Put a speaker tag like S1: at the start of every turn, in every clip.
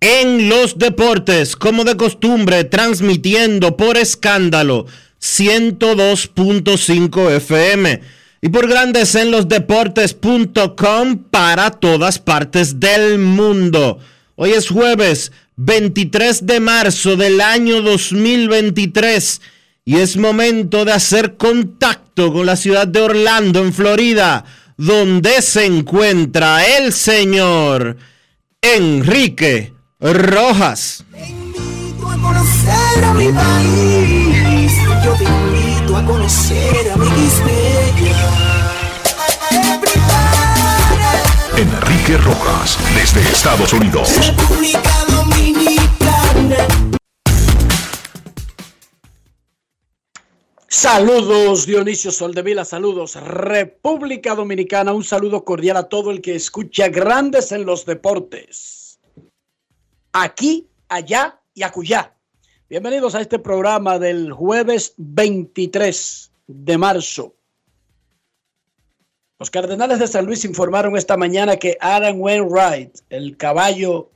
S1: en los Deportes, como de costumbre, transmitiendo por escándalo 102.5 FM y por Grandes en los Deportes.com para todas partes del mundo. Hoy es jueves 23 de marzo del año 2023 y es momento de hacer contacto con la ciudad de Orlando, en Florida, donde se encuentra el señor Enrique Rojas.
S2: Te invito a conocer a mi país. Yo te invito a conocer a mi
S3: Enrique Rojas, desde Estados Unidos.
S2: República Dominicana.
S4: Saludos Dionisio Soldevila, saludos República Dominicana, un saludo cordial a todo el que escucha Grandes en los Deportes. Aquí, allá y acullá. Bienvenidos a este programa del jueves 23 de marzo. Los Cardenales de San Luis informaron esta mañana que Aaron Wainwright, el caballo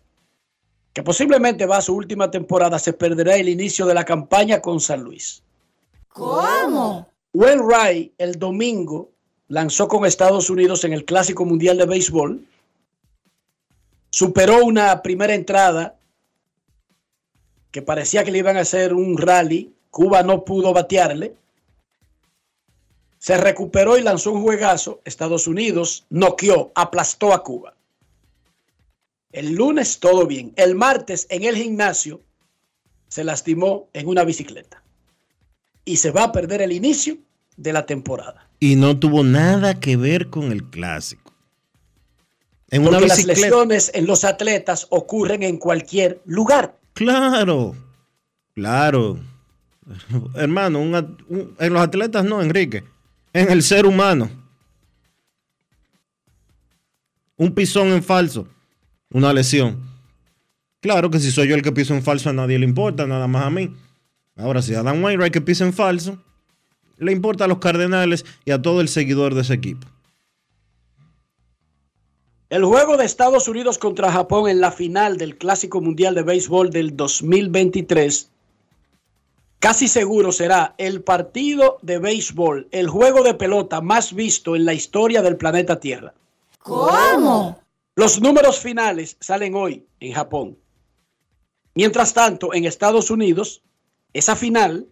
S4: que posiblemente va a su última temporada, se perderá el inicio de la campaña con San Luis.
S2: ¿Cómo?
S4: Wainwright el domingo lanzó con Estados Unidos en el Clásico Mundial de Béisbol. Superó una primera entrada que parecía que le iban a hacer un rally. Cuba no pudo batearle. Se recuperó y lanzó un juegazo. Estados Unidos noqueó, aplastó a Cuba. El lunes todo bien. El martes en el gimnasio se lastimó en una bicicleta. Y se va a perder el inicio de la temporada.
S1: Y no tuvo nada que ver con el clásico. En una
S4: las lesiones en los atletas ocurren en cualquier lugar.
S1: Claro, claro. Hermano, un at- un- en los atletas no, Enrique. En el ser humano. Un pisón en falso. Una lesión. Claro que si soy yo el que piso en falso a nadie le importa, nada más a mí. Ahora, si Adam Wainwright que pisa en falso, le importa a los Cardenales y a todo el seguidor de ese equipo.
S4: El juego de Estados Unidos contra Japón en la final del Clásico Mundial de Béisbol del 2023 casi seguro será el partido de béisbol, el juego de pelota más visto en la historia del planeta Tierra.
S2: ¿Cómo?
S4: Los números finales salen hoy en Japón. Mientras tanto, en Estados Unidos, esa final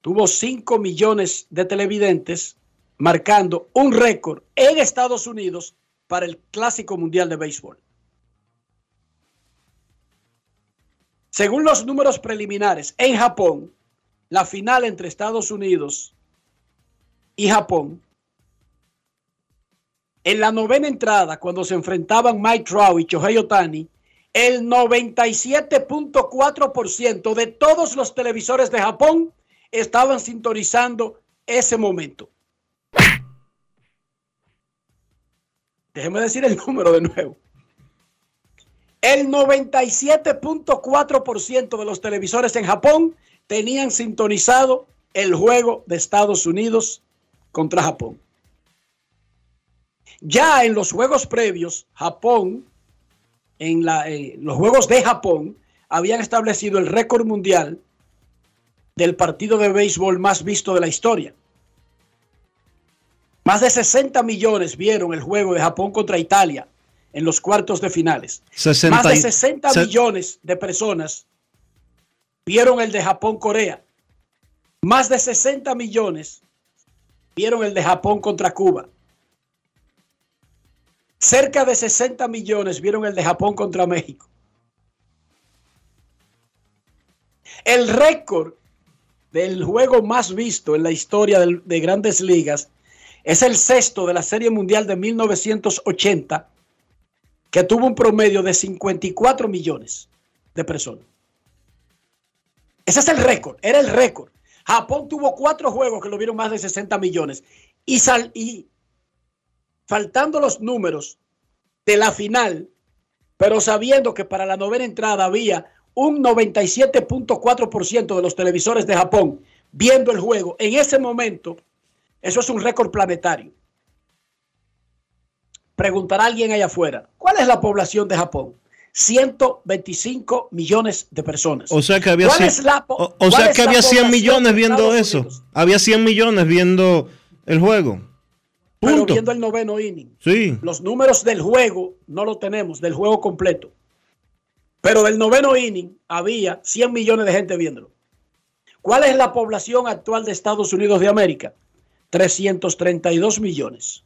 S4: tuvo 5 millones de televidentes, marcando un récord en Estados Unidos para el Clásico Mundial de Béisbol. Según los números preliminares, en Japón, la final entre Estados Unidos y Japón, en la novena entrada, cuando se enfrentaban Mike Trout y Shohei Otani, el 97.4% de todos los televisores de Japón estaban sintonizando ese momento. Déjeme decir el número de nuevo. El 97.4% de los televisores en Japón tenían sintonizado el juego de Estados Unidos contra Japón. Ya en los juegos previos, Japón, en, los juegos de Japón, habían establecido el récord mundial del partido de béisbol más visto de la historia. Más de 60 millones vieron el juego de Japón contra Italia en los cuartos de finales. Más de 60 millones de personas vieron el de Japón-Corea. Más de 60 millones vieron el de Japón contra Cuba. Cerca de 60 millones vieron el de Japón contra México. El récord del juego más visto en la historia de grandes ligas es el sexto de la Serie Mundial de 1980 que tuvo un promedio de 54 millones de personas. Ese es el récord, era el récord. Japón tuvo cuatro juegos que lo vieron más de 60 millones. Y, sal, y faltando los números de la final, pero sabiendo que para la novena entrada había un 97.4% de los televisores de Japón viendo el juego, en ese momento, eso es un récord planetario preguntará alguien allá afuera, ¿cuál es la población de Japón? 125 millones de personas.
S1: O sea que había, 100, o, sea que había 100 millones viendo eso. Había 100 millones viendo el juego.
S4: Pero viendo el noveno inning.
S1: Sí.
S4: Los números del juego no lo tenemos, del juego completo. Pero del noveno inning había 100 millones de gente viéndolo. ¿Cuál es la población actual de Estados Unidos de América? 332 millones.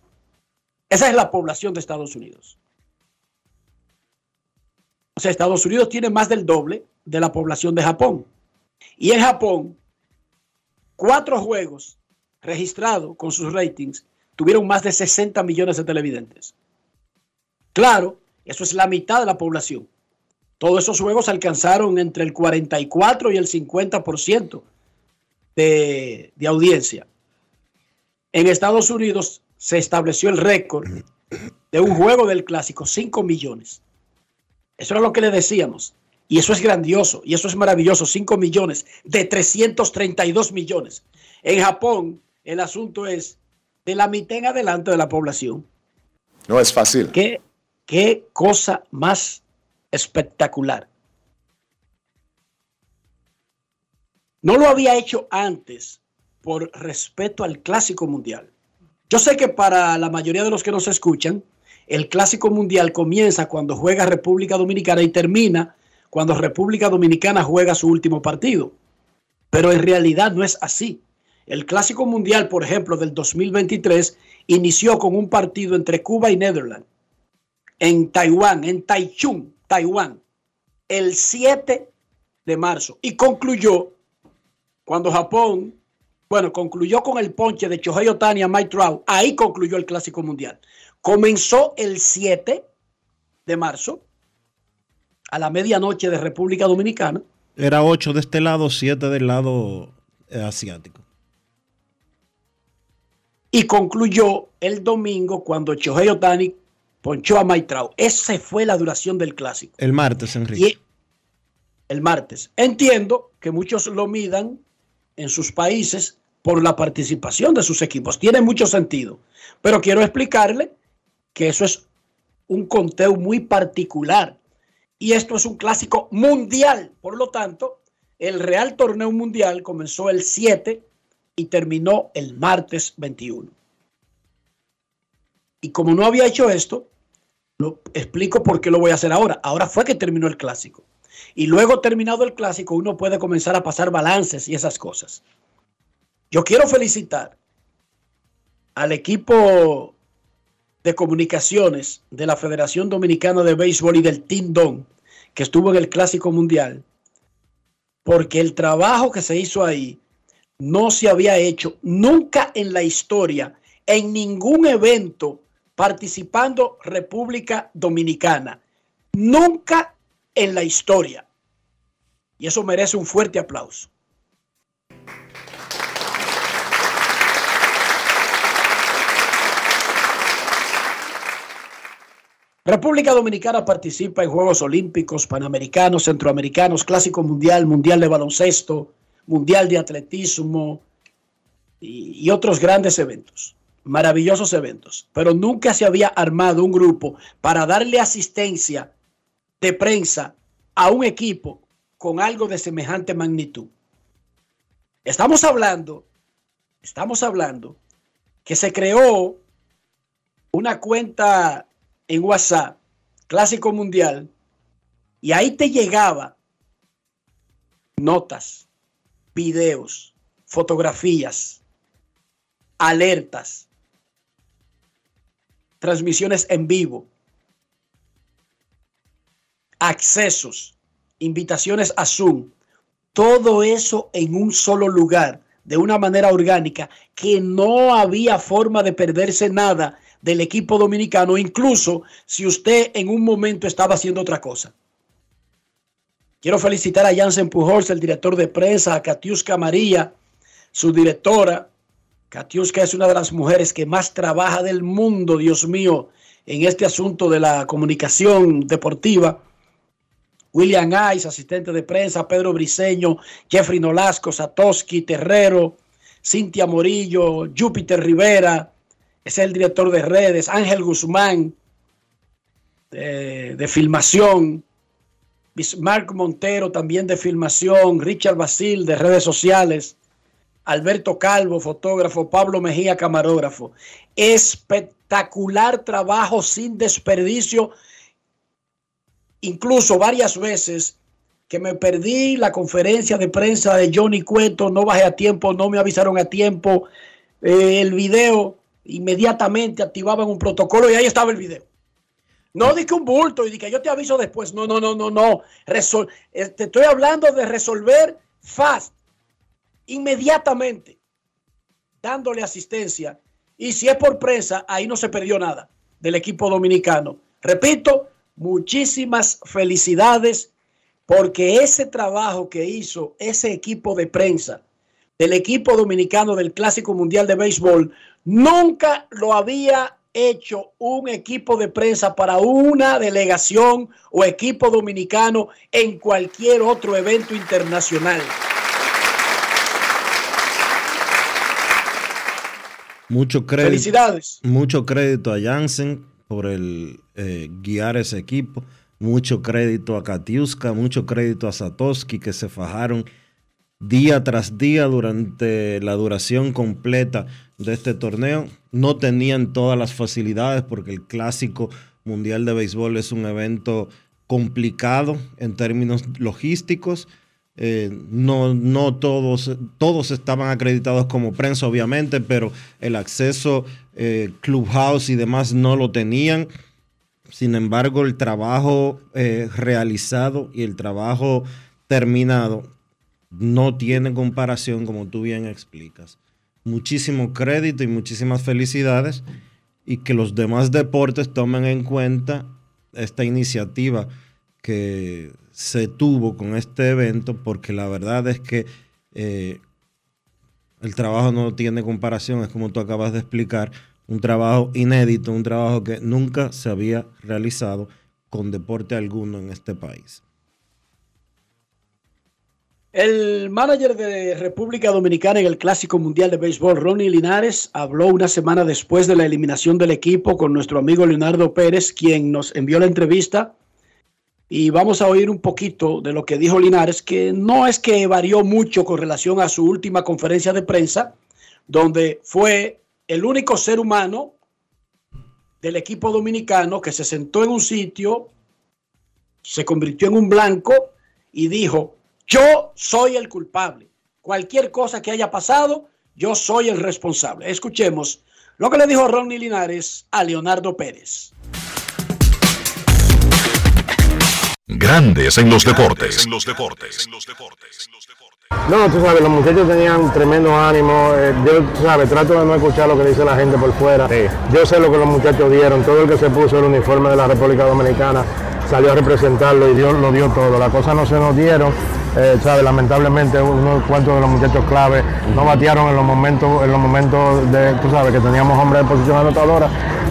S4: Esa es la población de Estados Unidos. O sea, Estados Unidos tiene más del doble de la población de Japón. Y en Japón, cuatro juegos registrados con sus ratings tuvieron más de 60 millones de televidentes. Claro, eso es la mitad de la población. Todos esos juegos alcanzaron entre el 44 y el 50% de, de audiencia. En Estados Unidos se estableció el récord de un juego del clásico, 5 millones. Eso era lo que le decíamos. Y eso es grandioso, y eso es maravilloso, 5 millones de 332 millones. En Japón, el asunto es de la mitad en adelante de la población.
S5: No es fácil.
S4: ¿Qué, qué cosa más espectacular? No lo había hecho antes por respeto al clásico mundial. Yo sé que para la mayoría de los que nos escuchan, el Clásico Mundial comienza cuando juega República Dominicana y termina cuando República Dominicana juega su último partido. Pero en realidad no es así. El Clásico Mundial, por ejemplo, del 2023, inició con un partido entre Cuba y Netherlands en Taiwán, en Taichung, Taiwán, el 7 de marzo y concluyó cuando Japón bueno, concluyó con el ponche de Chohei Otani a Mike Trout. Ahí concluyó el Clásico Mundial. Comenzó el 7 de marzo a la medianoche de República Dominicana.
S1: Era 8 de este lado, 7 del lado eh, asiático.
S4: Y concluyó el domingo cuando Chohei Otani ponchó a Mike Trout. Esa fue la duración del clásico.
S1: El martes, Enrique.
S4: el martes. Entiendo que muchos lo midan en sus países por la participación de sus equipos. Tiene mucho sentido. Pero quiero explicarle que eso es un conteo muy particular. Y esto es un clásico mundial. Por lo tanto, el Real Torneo Mundial comenzó el 7 y terminó el martes 21. Y como no había hecho esto, lo explico por qué lo voy a hacer ahora. Ahora fue que terminó el clásico. Y luego terminado el clásico, uno puede comenzar a pasar balances y esas cosas. Yo quiero felicitar al equipo de comunicaciones de la Federación Dominicana de Béisbol y del Team Don, que estuvo en el Clásico Mundial, porque el trabajo que se hizo ahí no se había hecho nunca en la historia, en ningún evento participando República Dominicana. Nunca en la historia. Y eso merece un fuerte aplauso. República Dominicana participa en Juegos Olímpicos, Panamericanos, Centroamericanos, Clásico Mundial, Mundial de Baloncesto, Mundial de Atletismo y, y otros grandes eventos, maravillosos eventos. Pero nunca se había armado un grupo para darle asistencia de prensa a un equipo con algo de semejante magnitud. Estamos hablando, estamos hablando que se creó una cuenta en WhatsApp, Clásico Mundial, y ahí te llegaba notas, videos, fotografías, alertas, transmisiones en vivo, accesos, invitaciones a Zoom, todo eso en un solo lugar, de una manera orgánica, que no había forma de perderse nada del equipo dominicano, incluso si usted en un momento estaba haciendo otra cosa. Quiero felicitar a Jansen Pujols, el director de prensa, a Katiuska María, su directora. Katiuska es una de las mujeres que más trabaja del mundo, Dios mío, en este asunto de la comunicación deportiva. William Ice, asistente de prensa, Pedro Briseño, Jeffrey Nolasco, Satoshi Terrero, Cintia Morillo, Júpiter Rivera, es el director de redes, Ángel Guzmán, de, filmación, Bismarck Montero también de filmación, Richard Basil de redes sociales, Alberto Calvo, fotógrafo, Pablo Mejía, camarógrafo. Espectacular trabajo sin desperdicio. Incluso varias veces que me perdí la conferencia de prensa de Johnny Cueto, no bajé a tiempo, no me avisaron a tiempo, eh, el video, inmediatamente activaban un protocolo y ahí estaba el video. No di que un bulto y di que yo te aviso después. No, no, no, no, no. Resol eh, te estoy hablando de resolver fast, inmediatamente, dándole asistencia. Y si es por prensa, ahí no se perdió nada del equipo dominicano. Repito, muchísimas felicidades porque ese trabajo que hizo ese equipo de prensa del equipo dominicano del Clásico Mundial de Béisbol nunca lo había hecho un equipo de prensa para una delegación o equipo dominicano en cualquier otro evento internacional.
S1: Mucho crédito.
S4: Felicidades.
S1: Mucho crédito a Jansen por el eh, guiar ese equipo. Mucho crédito a Katiuska, mucho crédito a Satoshi que se fajaron día tras día durante la duración completa de este torneo. No tenían todas las facilidades porque el clásico mundial de béisbol es un evento complicado en términos logísticos. Eh, no, no todos, todos estaban acreditados como prensa, obviamente, pero el acceso eh, Clubhouse y demás no lo tenían. Sin embargo, el trabajo eh, realizado y el trabajo terminado no tiene comparación, como tú bien explicas. Muchísimo crédito y muchísimas felicidades y que los demás deportes tomen en cuenta esta iniciativa que se tuvo con este evento, porque la verdad es que eh, el trabajo no tiene comparación, es como tú acabas de explicar, un trabajo inédito, un trabajo que nunca se había realizado con deporte alguno en este país.
S4: El manager de República Dominicana en el Clásico Mundial de Béisbol, Ronnie Linares, habló una semana después de la eliminación del equipo con nuestro amigo Leonardo Pérez, quien nos envió la entrevista. Y vamos a oír un poquito de lo que dijo Linares, que no es que varió mucho con relación a su última conferencia de prensa, donde fue el único ser humano del equipo dominicano que se sentó en un sitio, se convirtió en un blanco y dijo, yo soy el culpable. Cualquier cosa que haya pasado, yo soy el responsable. Escuchemos lo que le dijo Ronnie Linares a Leonardo Pérez.
S3: Grandes en los deportes.
S6: No, tú sabes, los muchachos tenían tremendo ánimo. eh, yo, tú sabes, trato de no escuchar lo que dice la gente por fuera. Yo sé lo que los muchachos dieron. Todo el que se puso el uniforme de la República Dominicana salió a representarlo y Dios lo dio todo. Las cosas no se nos dieron, eh, ¿sabes? Lamentablemente unos cuantos de los muchachos clave no batearon en los momentos, en los momentos de, tú sabes, que teníamos hombres de posición anotadora.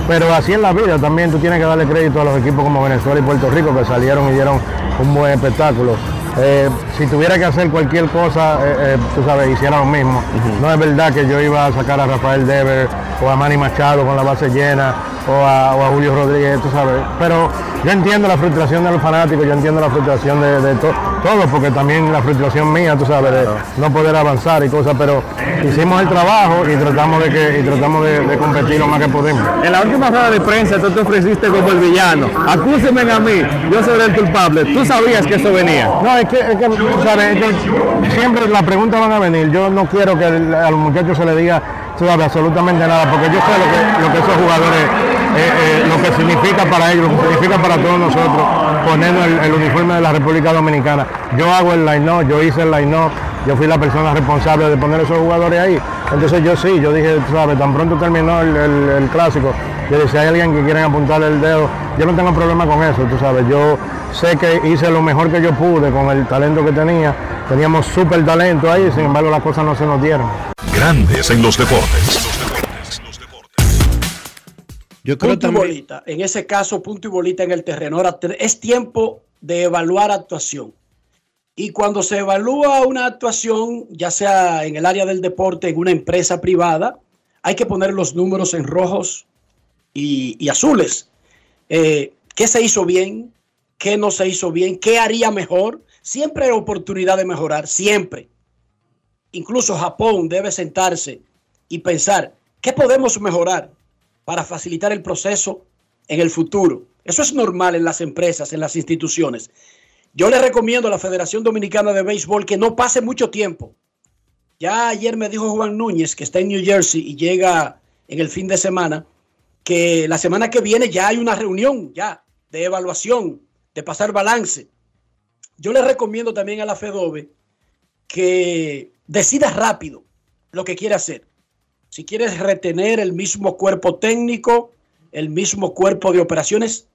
S6: Pero así en la vida también tú tienes que darle crédito a los equipos como Venezuela y Puerto Rico que salieron y dieron un buen espectáculo. Eh, si tuviera que hacer cualquier cosa, eh, eh, tú sabes, hiciera lo mismo. No es verdad que yo iba a sacar a Rafael Dever o a Manny Machado con la base llena o a, o a Julio Rodríguez, tú sabes. Pero yo entiendo la frustración de los fanáticos, yo entiendo la frustración de, de to- todos, porque también la frustración mía, tú sabes, de no poder avanzar y cosas, pero hicimos el trabajo y tratamos de que y tratamos de, de competir lo más que podemos.
S7: En la última rueda de prensa tú te ofreciste como el villano. Acúsenme a mí, yo soy el culpable. Tú sabías que eso venía.
S6: No, es que, es que, sabes, es que siempre las preguntas van a venir. Yo no quiero que a los muchachos se les diga sabes, absolutamente nada, porque yo sé lo que, lo que esos jugadores, eh, eh, lo que significa para ellos, lo que significa para todos nosotros, ponernos el, uniforme de la República Dominicana. Yo hago el line-up, yo hice el line-up, yo fui la persona responsable de poner esos jugadores ahí. Entonces yo sí, yo dije, sabes, tan pronto terminó el, el- clásico, yo dije, si hay alguien que quiere apuntarle el dedo, yo no tengo problema con eso, tú sabes, yo sé que hice lo mejor que yo pude con el talento que tenía, teníamos súper talento ahí, sin embargo las cosas no se nos dieron.
S3: Grandes en los deportes.
S1: Yo creo
S4: Punto y bolita. En ese caso, punto y bolita en el terreno. Ahora es tiempo de evaluar actuación. Y cuando se evalúa una actuación, ya sea en el área del deporte, en una empresa privada, hay que poner los números en rojos y, y azules. Eh, ¿Qué se hizo bien? ¿Qué no se hizo bien? ¿Qué haría mejor? Siempre hay oportunidad de mejorar, siempre. Incluso Japón debe sentarse y pensar, ¿qué podemos mejorar para facilitar el proceso en el futuro? Eso es normal en las empresas, en las instituciones. Yo le recomiendo a la Federación Dominicana de Béisbol que no pase mucho tiempo. Ya ayer me dijo Juan Núñez, que está en New Jersey y llega en el fin de semana, que la semana que viene ya hay una reunión ya de evaluación, de pasar balance. Yo le recomiendo también a la FEDOBE que decida rápido lo que quiere hacer. Si quieres retener el mismo cuerpo técnico, el mismo cuerpo de operaciones,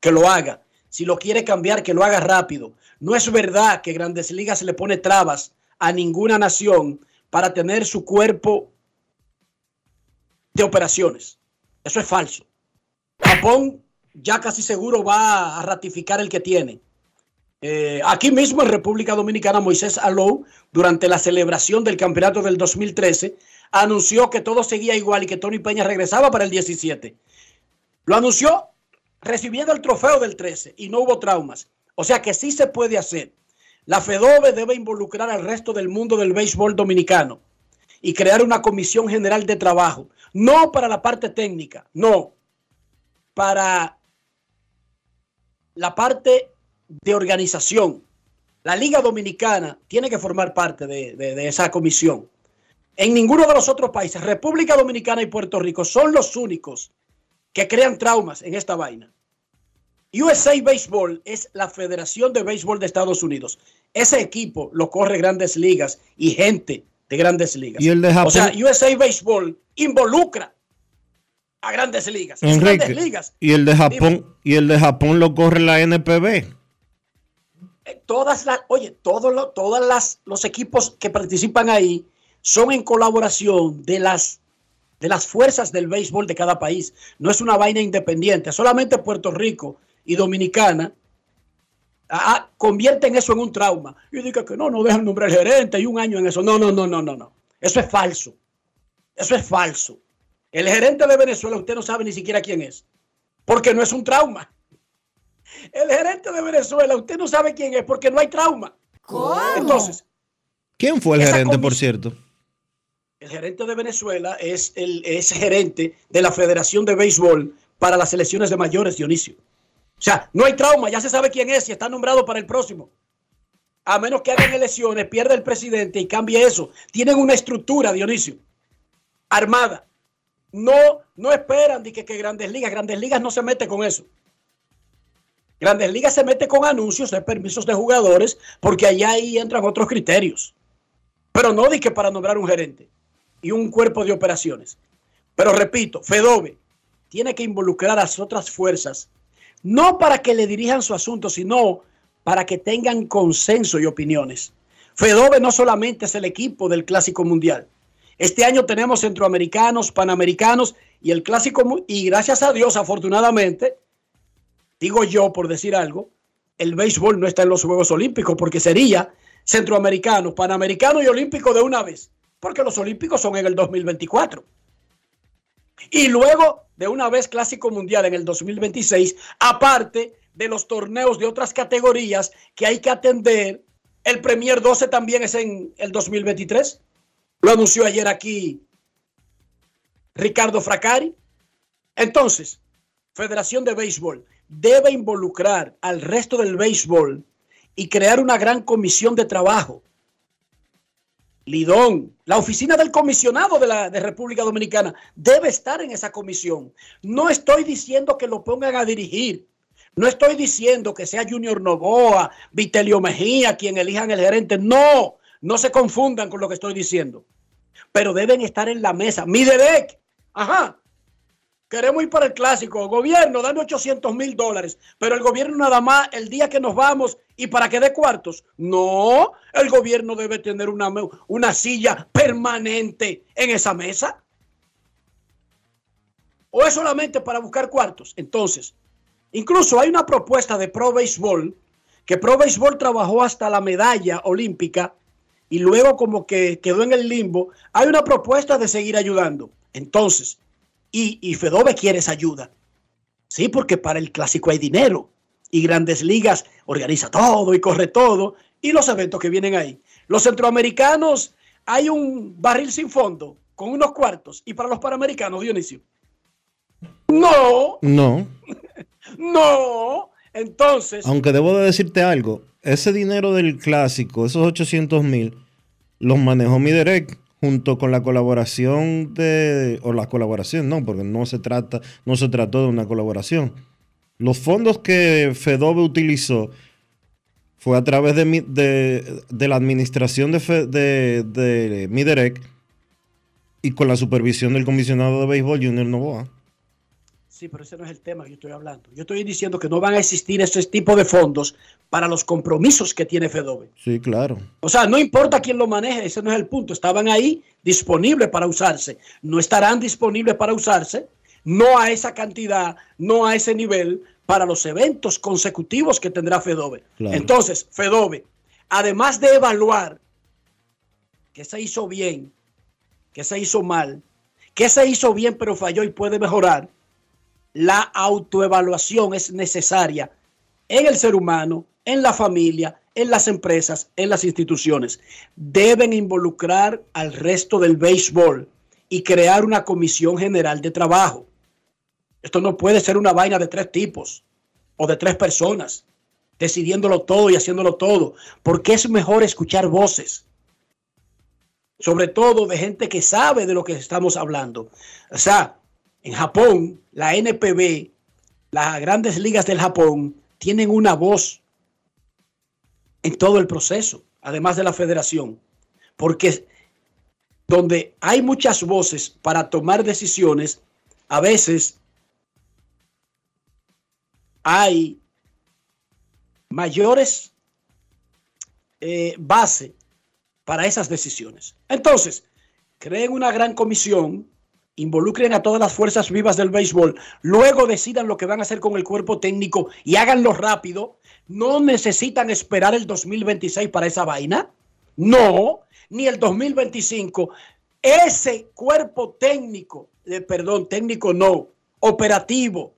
S4: que lo haga. Si lo quiere cambiar, que lo haga rápido. No es verdad que Grandes Ligas le pone trabas a ninguna nación para tener su cuerpo de operaciones. Eso es falso. Japón ya casi seguro va a ratificar el que tiene. Eh, aquí mismo en República Dominicana, Moisés Alou, durante la celebración del campeonato del 2013, anunció que todo seguía igual y que Tony Peña regresaba para el 17. Lo anunció recibiendo el trofeo del 13 y no hubo traumas. O sea que sí se puede hacer. La FEDOBE debe involucrar al resto del mundo del béisbol dominicano y crear una comisión general de trabajo. No para la parte técnica, no. Para la parte de organización. La Liga Dominicana tiene que formar parte de, de- de esa comisión. En ninguno de los otros países, República Dominicana y Puerto Rico, son los únicos que crean traumas en esta vaina. USA Baseball es la Federación de Béisbol de Estados Unidos. Ese equipo lo corre grandes ligas y gente de grandes ligas.
S1: Y el de Japón-
S4: O sea, USA Baseball involucra a grandes ligas.
S1: Enrique,
S4: grandes ligas.
S1: y el de Japón, y el de Japón lo corre la NPB.
S4: Todas las, oye, todos los, todas las, los equipos que participan ahí son en colaboración de las, de las fuerzas del béisbol de cada país. No es una vaina independiente. Solamente Puerto Rico y Dominicana ah, convierten eso en un trauma. Y digo que no, no dejan nombrar gerente y un año en eso. No, no, no, no, no, no. Eso es falso. Eso es falso. El gerente de Venezuela, usted no sabe ni siquiera quién es. Porque no es un trauma. El gerente de Venezuela, usted no sabe quién es porque no hay trauma. Entonces,
S1: ¿Quién fue el gerente, por cierto?
S4: el gerente de Venezuela es el es gerente de la Federación de Béisbol para las selecciones de mayores, Dionisio. O sea, no hay trauma, ya se sabe quién es y está nombrado para el próximo. A menos que hagan elecciones, pierda el presidente y cambie eso. Tienen una estructura, Dionisio, armada. No, no esperan de que, que Grandes Ligas, Grandes Ligas no se mete con eso. Grandes Ligas se mete con anuncios de permisos de jugadores porque allá ahí entran otros criterios. Pero no di que para nombrar un gerente y un cuerpo de operaciones. Pero repito, Fedove tiene que involucrar a las otras fuerzas, no para que le dirijan su asunto, sino para que tengan consenso y opiniones. Fedove no solamente es el equipo del Clásico Mundial. Este año tenemos centroamericanos, panamericanos y el Clásico, y gracias a Dios, afortunadamente, digo yo por decir algo, el béisbol no está en los Juegos Olímpicos porque sería centroamericano, panamericano y olímpico de una vez, porque los olímpicos son en el 2024. Y luego de una vez Clásico Mundial en el 2026, aparte de los torneos de otras categorías que hay que atender. El Premier 12 también es en el 2023. Lo anunció ayer aquí Ricardo Fracari. Entonces, Federación de Béisbol debe involucrar al resto del béisbol y crear una gran comisión de trabajo. Lidón, la oficina del comisionado de la República Dominicana debe estar en esa comisión. No estoy diciendo que lo pongan a dirigir. No estoy diciendo que sea Junior Novoa, Vitelio Mejía quien elijan el gerente. No, no se confundan con lo que estoy diciendo. Pero deben estar en la mesa. Mi ajá, Queremos ir para el clásico. Gobierno, dame 800 mil dólares. Pero el gobierno nada más el día que nos vamos y para que dé cuartos. No, el gobierno debe tener una, una silla permanente en esa mesa. ¿O es solamente para buscar cuartos? Entonces, incluso hay una propuesta de Pro Baseball, que Pro Baseball trabajó hasta la medalla olímpica y luego como que quedó en el limbo. Hay una propuesta de seguir ayudando. Entonces, y, y Fedove quiere esa ayuda. Sí, porque para el clásico hay dinero y Grandes Ligas organiza todo y corre todo y los eventos que vienen ahí. Los centroamericanos hay un barril sin fondo con unos cuartos y para los panamericanos, Dionisio. No.
S1: No.
S4: no. Entonces.
S1: Aunque debo de decirte algo, ese dinero del clásico, esos 800 mil, los manejó mi direct junto con la colaboración de, o la colaboración, no, porque no se trata, no se trató de una colaboración. Los fondos que Fedove utilizó fue a través de, de, la administración de, de, de Miderec y con la supervisión del comisionado de béisbol Junior Novoa.
S4: Sí, pero ese no es el tema que yo estoy hablando. Yo estoy diciendo que no van a existir ese tipo de fondos para los compromisos que tiene FEDOBE.
S1: Sí, claro.
S4: O sea, no importa quién lo maneje, ese no es el punto. Estaban ahí disponibles para usarse. No estarán disponibles para usarse, no a esa cantidad, no a ese nivel, para los eventos consecutivos que tendrá FEDOBE. Entonces, FEDOBE, además de evaluar que se hizo bien, que se hizo mal, que se hizo bien pero falló y puede mejorar, la autoevaluación es necesaria en el ser humano, en la familia, en las empresas, en las instituciones. Deben involucrar al resto del béisbol y crear una comisión general de trabajo. Esto no puede ser una vaina de tres tipos o de tres personas decidiéndolo todo y haciéndolo todo, porque es mejor escuchar voces, sobre todo de gente que sabe de lo que estamos hablando. O sea, en Japón, la NPB, las grandes ligas del Japón, tienen una voz en todo el proceso, además de la federación, porque donde hay muchas voces para tomar decisiones, a veces hay mayores eh, bases para esas decisiones. Entonces, creen una gran comisión involucren a todas las fuerzas vivas del béisbol, luego decidan lo que van a hacer con el cuerpo técnico y háganlo rápido. No necesitan esperar el 2026 para esa vaina. No, ni el 2025. Ese cuerpo técnico, eh, perdón, técnico no, operativo,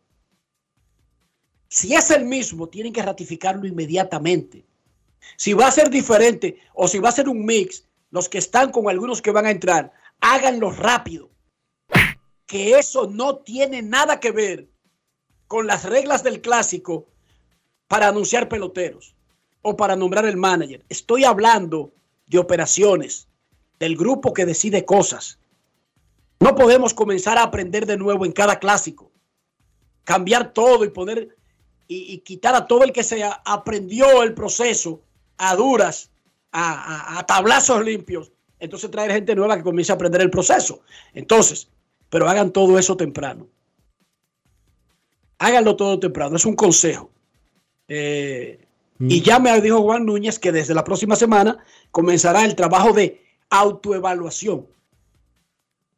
S4: si es el mismo, tienen que ratificarlo inmediatamente. Si va a ser diferente o si va a ser un mix, los que están con algunos que van a entrar, háganlo rápido que eso no tiene nada que ver con las reglas del clásico para anunciar peloteros o para nombrar el manager. Estoy hablando de operaciones, del grupo que decide cosas. No podemos comenzar a aprender de nuevo en cada clásico, cambiar todo y poner y, quitar a todo el que se aprendió el proceso a duras, a, a tablazos limpios. Entonces traer gente nueva que comience a aprender el proceso. Entonces, pero hagan todo eso temprano. Háganlo todo temprano, es un consejo. Eh, Y ya me dijo Juan Núñez que desde la próxima semana comenzará el trabajo de autoevaluación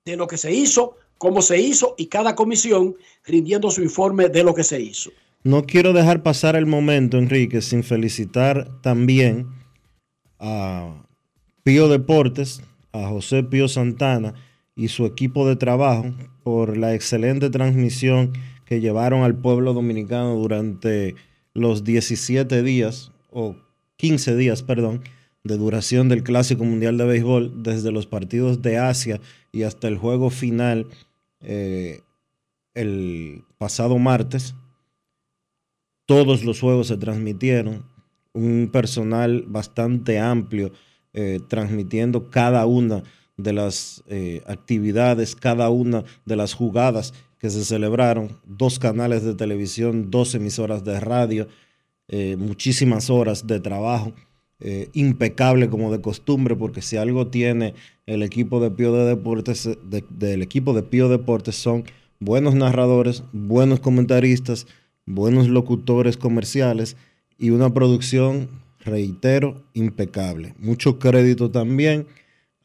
S4: de lo que se hizo, cómo se hizo y cada comisión rindiendo su informe de lo que se hizo.
S1: No quiero dejar pasar el momento, Enrique, sin felicitar también a Pío Deportes, a José Pío Santana y su equipo de trabajo por la excelente transmisión que llevaron al pueblo dominicano durante los 17 días o 15 días, perdón, de duración del Clásico Mundial de Béisbol, desde los partidos de Asia y hasta el juego final eh, el pasado martes. Todos los juegos se transmitieron, un personal bastante amplio eh, transmitiendo cada una de las eh, actividades, cada una de las jugadas que se celebraron, dos canales de televisión, dos emisoras de radio, eh, muchísimas horas de trabajo, eh, impecable como de costumbre, porque si algo tiene el equipo de Pío de Deportes, del equipo de Pío Deportes son buenos narradores, buenos comentaristas, buenos locutores comerciales y una producción, reitero, impecable. Mucho crédito también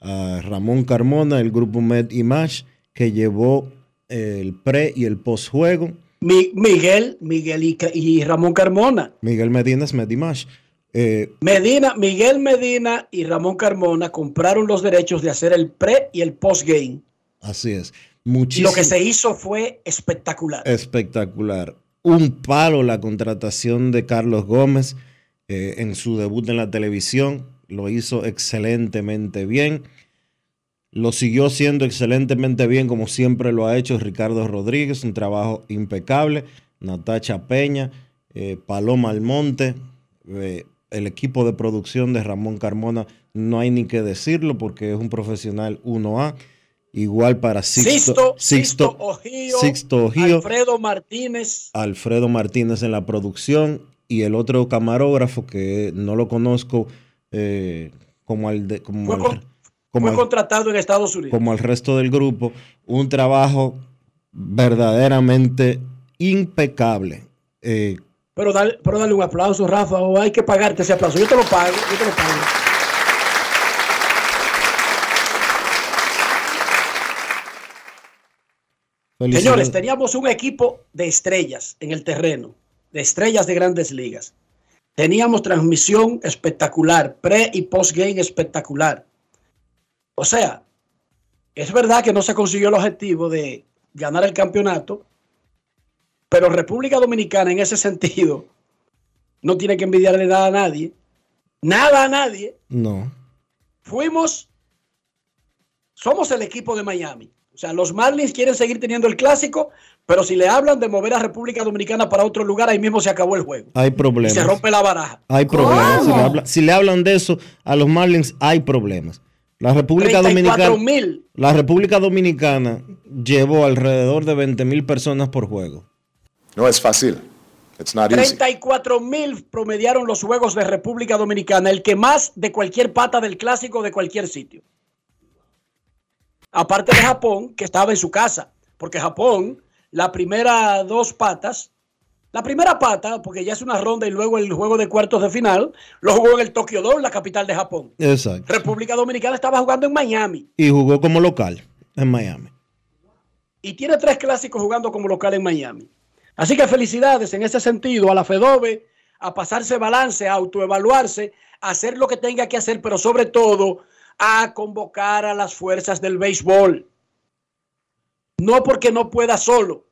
S1: a Ramón Carmona, el grupo Med Image, que llevó el pre y el post juego.
S4: Miguel, Miguel y, Ramón Carmona.
S1: Miguel Medina es Medimash.
S4: Eh, Medina, Miguel Medina y Ramón Carmona compraron los derechos de hacer el pre y el post game.
S1: Así es.
S4: Muchísimo, lo que se hizo fue espectacular.
S1: Espectacular. Un palo la contratación de Carlos Gómez eh, en su debut en la televisión. Lo hizo excelentemente bien. Lo siguió siendo excelentemente bien como siempre lo ha hecho Ricardo Rodríguez, un trabajo impecable. Natacha Peña, eh, Paloma Almonte, eh, el equipo de producción de Ramón Carmona, no hay ni que decirlo porque es un profesional 1A. Igual para Sixto,
S4: Sixto, Sixto, Alfredo Martínez.
S1: Alfredo Martínez en la producción y el otro camarógrafo que no lo conozco eh, como al de... Como
S4: fue contratado en Estados Unidos.
S1: Como el resto del grupo, un trabajo verdaderamente impecable.
S4: Eh, pero, dale, pero dale un aplauso, Rafa, o hay que pagarte ese aplauso. Yo te lo pago, yo te lo pago. Señores, teníamos un equipo de estrellas en el terreno, de estrellas de grandes ligas. Teníamos transmisión espectacular, pre y post game espectacular. O sea, es verdad que no se consiguió el objetivo de ganar el campeonato, pero República Dominicana en ese sentido no tiene que envidiarle nada a nadie. Nada a nadie.
S1: No.
S4: Fuimos, somos el equipo de Miami. O sea, los Marlins quieren seguir teniendo el clásico, pero si le hablan de mover a República Dominicana para otro lugar, ahí mismo se acabó el juego.
S1: Hay problemas.
S4: Y se rompe la baraja.
S1: Hay problemas. si le hablan de eso a los Marlins, hay problemas. La República Dominicana. La República Dominicana llevó alrededor de 20 mil personas por juego.
S5: No es fácil.
S4: 34 mil promediaron los juegos de República Dominicana, el que más de cualquier pata del clásico de cualquier sitio. Aparte de Japón, que estaba en su casa, porque Japón, la primera dos patas la primera pata, porque ya es una ronda y luego el juego de cuartos de final, lo jugó en el Tokyo Dome, la capital de Japón.
S1: Exacto.
S4: República Dominicana estaba jugando en Miami.
S1: Y jugó como local en Miami.
S4: Y tiene tres clásicos jugando como local en Miami. Así que felicidades en ese sentido a la FEDOBE, a pasarse balance, a autoevaluarse, a hacer lo que tenga que hacer, pero sobre todo a convocar a las fuerzas del béisbol. No porque no pueda solo,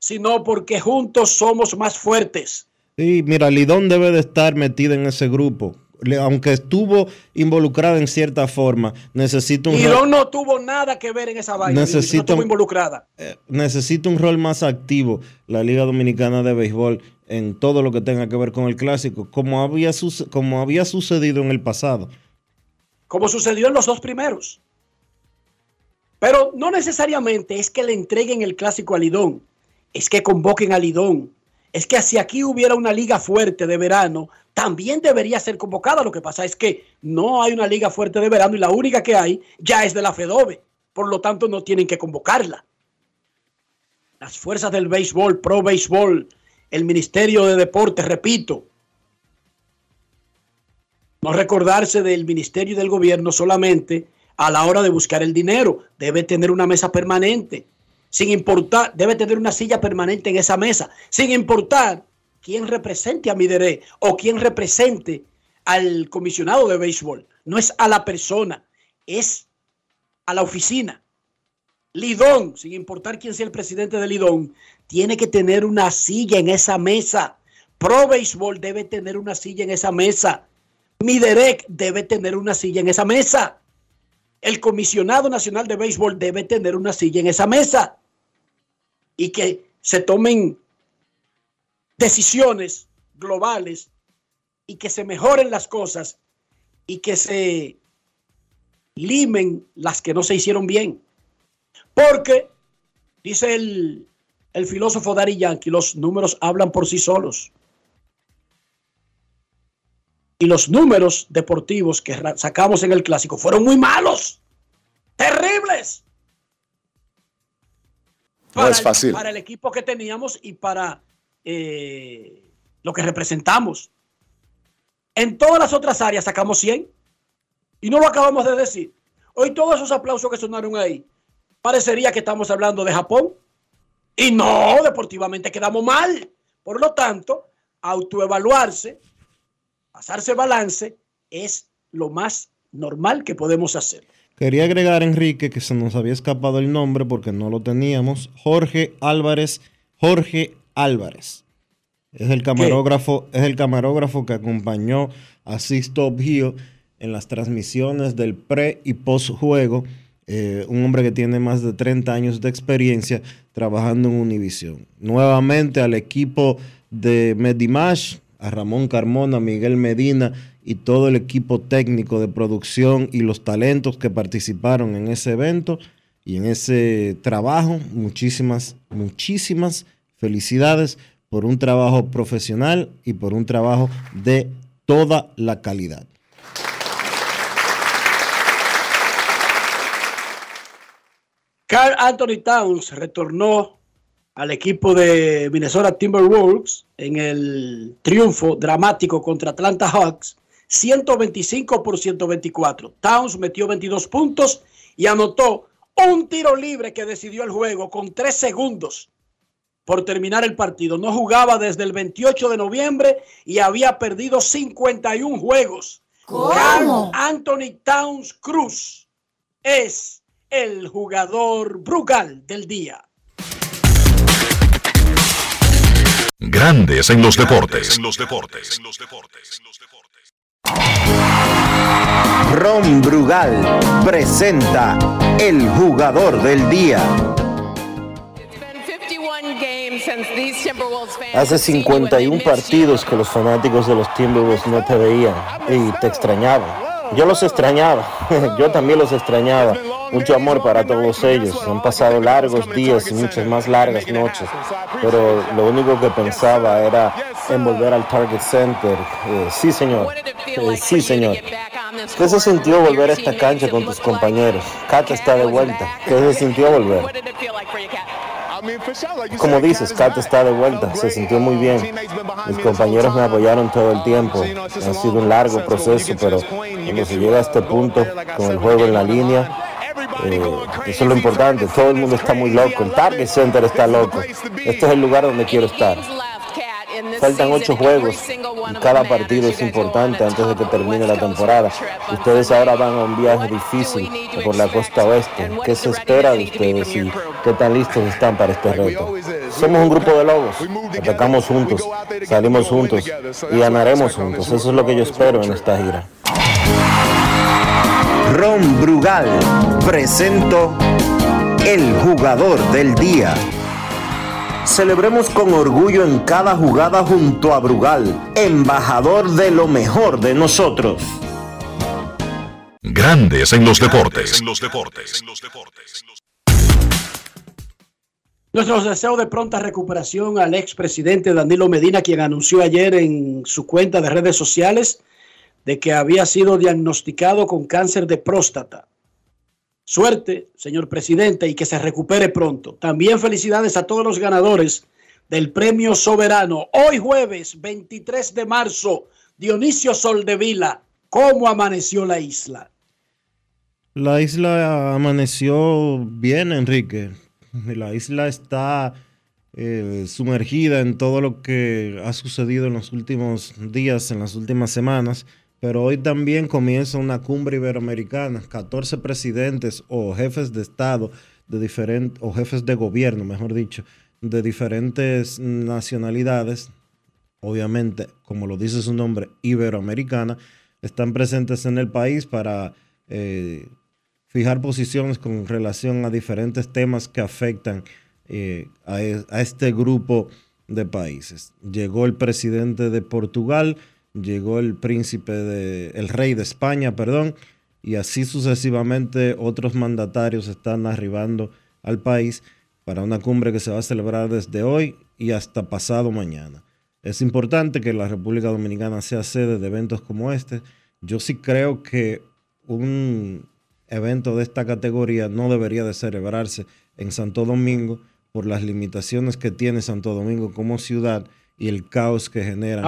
S4: sino porque juntos somos más fuertes.
S1: Sí, mira, Lidón debe de estar metida en ese grupo. Aunque estuvo involucrada en cierta forma, necesita un
S4: Lidón no tuvo nada que ver en esa vaina.
S1: Necesita, no
S4: estuvo involucrada.
S1: Eh, necesita un rol más activo la Liga Dominicana de Béisbol en todo lo que tenga que ver con el clásico, como había, como había sucedido en el pasado.
S4: Como sucedió en los dos primeros. Pero no necesariamente es que le entreguen el clásico a Lidón es que convoquen a Lidón. Es que si aquí hubiera una liga fuerte de verano, también debería ser convocada. Lo que pasa es que no hay una liga fuerte de verano y la única que hay ya es de la FEDOBE. Por lo tanto, no tienen que convocarla. Las fuerzas del béisbol, pro béisbol, el Ministerio de Deportes, repito, No recordarse del ministerio y del gobierno solamente a la hora de buscar el dinero. Debe tener una mesa permanente. Sin importar, debe tener una silla permanente en esa mesa. Sin importar quién represente a Midere o quién represente al comisionado de béisbol. No es a la persona, es a la oficina. Lidón, sin importar quién sea el presidente de Lidón, tiene que tener una silla en esa mesa. Pro Béisbol debe tener una silla en esa mesa. Miderec debe tener una silla en esa mesa. El comisionado nacional de béisbol debe tener una silla en esa mesa. Y que se tomen decisiones globales y que se mejoren las cosas y que se limen las que no se hicieron bien. Porque, dice el, filósofo Dari Yankee, los números hablan por sí solos. Y los números deportivos que sacamos en el clásico fueron muy malos, terribles.
S5: No es fácil.
S4: El, para el equipo que teníamos y para eh, lo que representamos. En todas las otras áreas sacamos 100 y no lo acabamos de decir. Hoy todos esos aplausos que sonaron ahí, parecería que estamos hablando de Japón. Y no, deportivamente quedamos mal. Por lo tanto, autoevaluarse, pasarse balance, es lo más normal que podemos hacer.
S1: Quería agregar, Enrique, que se nos había escapado el nombre porque no lo teníamos. Jorge Álvarez, Jorge Álvarez. Es el camarógrafo, es el camarógrafo que acompañó a Sisto Hill en las transmisiones del pre y post juego eh, un hombre que tiene más de 30 años de experiencia trabajando en Univision. Nuevamente al equipo de Medimash, a Ramón Carmona, Miguel Medina y todo el equipo técnico de producción y los talentos que participaron en ese evento y en ese trabajo. Muchísimas, muchísimas felicidades por un trabajo profesional y por un trabajo de toda la calidad.
S4: Carl Anthony Towns retornó al equipo de Minnesota Timberwolves en el triunfo dramático contra Atlanta Hawks, 125 por 124. Towns metió 22 puntos y anotó un tiro libre que decidió el juego con tres segundos por terminar el partido. No jugaba desde el 28 de noviembre y había perdido 51 juegos.
S2: ¿Cómo?
S4: Anthony Towns Cruz es el jugador Brugal del día.
S3: Grandes en los deportes. En los deportes.
S8: Ron Brugal presenta el jugador del día.
S9: Hace 51 partidos que los fanáticos de los Timberwolves no te veían y te extrañaban. Yo los extrañaba, yo también los extrañaba mucho amor para todos ellos. Han pasado largos días y muchas más largas noches, pero lo único que pensaba era en volver al Target Center. Eh, sí, señor. Eh, sí, señor. ¿Qué se sintió volver a esta cancha con tus compañeros? Kat está de vuelta. ¿Qué se sintió volver? Como dices, Kat está de vuelta, se sintió muy bien. Mis compañeros me apoyaron todo el tiempo. Ha sido un largo proceso, pero cuando se llega a este punto, con el juego en la línea, eh, eso es lo importante. Todo el mundo está muy loco. El Target Center está loco. Este es el lugar donde quiero estar. Faltan ocho juegos cada partido es importante antes de que termine la temporada. Ustedes ahora van a un viaje difícil por la costa oeste. ¿Qué se espera de ustedes y qué tan listos están para este reto? Somos un grupo de lobos. Atacamos juntos, salimos juntos y ganaremos juntos. Eso es lo que yo espero en esta gira.
S8: Ron Brugal presento el jugador del día. Celebremos con orgullo en cada jugada junto a Brugal, embajador de lo mejor de nosotros.
S3: Grandes en los deportes. En los deportes.
S4: Nuestros deseos de pronta recuperación al expresidente Danilo Medina, quien anunció ayer en su cuenta de redes sociales de que había sido diagnosticado con cáncer de próstata. Suerte, señor presidente, y que se recupere pronto. También felicidades a todos los ganadores del Premio Soberano. Hoy jueves 23 de marzo, Dionisio Soldevila ¿Cómo amaneció la isla?
S1: La isla amaneció bien, Enrique. La isla está eh, sumergida en todo lo que ha sucedido en los últimos días, en las últimas semanas, pero hoy también comienza una cumbre iberoamericana. 14 presidentes o jefes de Estado de o jefes de gobierno, mejor dicho, de diferentes nacionalidades, obviamente, como lo dice su nombre, iberoamericana, están presentes en el país para eh, fijar posiciones con relación a diferentes temas que afectan eh, e, a, este grupo de países. Llegó el presidente de Portugal, llegó el príncipe de, el rey de España, perdón, y así sucesivamente otros mandatarios están arribando al país para una cumbre que se va a celebrar desde hoy y hasta pasado mañana. Es importante que la República Dominicana sea sede de eventos como este. Yo sí creo que un evento de esta categoría no debería de celebrarse en Santo Domingo por las limitaciones que tiene Santo Domingo como ciudad y el caos que generan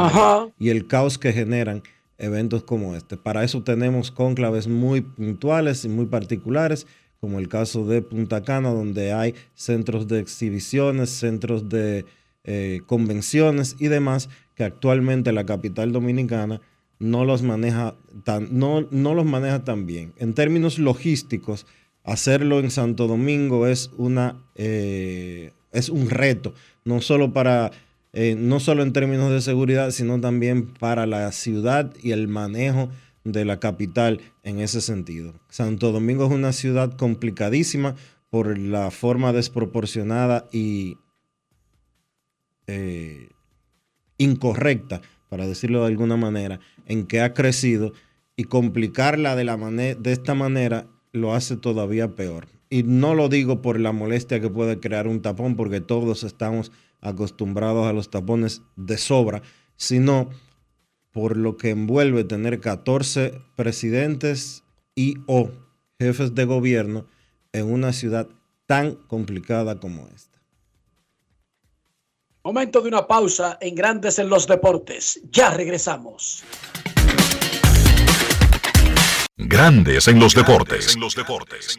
S1: y el caos que generan eventos como este. Para eso tenemos cónclaves muy puntuales y muy particulares, como el caso de Punta Cana, donde hay centros de exhibiciones, centros de eh, convenciones y demás que actualmente la capital dominicana no los maneja tan, no, no los maneja tan bien. En términos logísticos, hacerlo en Santo Domingo es una eh, es un reto, no solo para eh, no solo en términos de seguridad, sino también para la ciudad y el manejo de la capital en ese sentido. Santo Domingo es una ciudad complicadísima por la forma desproporcionada y eh, incorrecta, para decirlo de alguna manera, en que ha crecido y complicarla de, la de esta manera lo hace todavía peor. Y no lo digo por la molestia que puede crear un tapón, porque todos estamos acostumbrados a los tapones de sobra, sino por lo que envuelve tener 14 presidentes y o jefes de gobierno en una ciudad tan complicada como esta.
S4: Momento de una pausa en Grandes en los Deportes. Ya regresamos.
S3: Grandes en los deportes. En los deportes.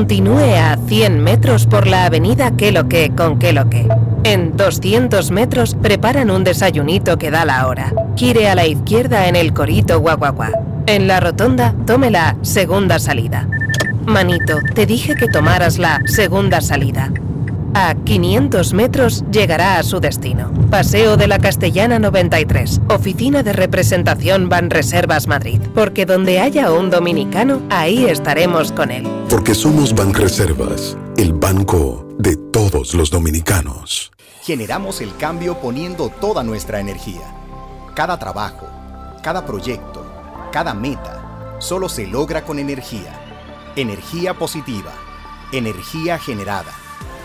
S10: Continúe a 100 metros por la avenida Queloque con Queloque. En 200 metros preparan un desayunito que da la hora. Gire a la izquierda en el Corito Guaguaguá. En la rotonda, tome la segunda salida. Manito, te dije que tomaras la segunda salida. A 500 metros llegará a su destino. Paseo de la Castellana 93, Oficina de Representación Banreservas Madrid. Porque donde haya un dominicano, ahí estaremos con él.
S11: Porque somos Banreservas, el banco de todos los dominicanos.
S12: Generamos el cambio poniendo toda nuestra energía. Cada trabajo, cada proyecto, cada meta, solo se logra con energía. Energía positiva, energía generada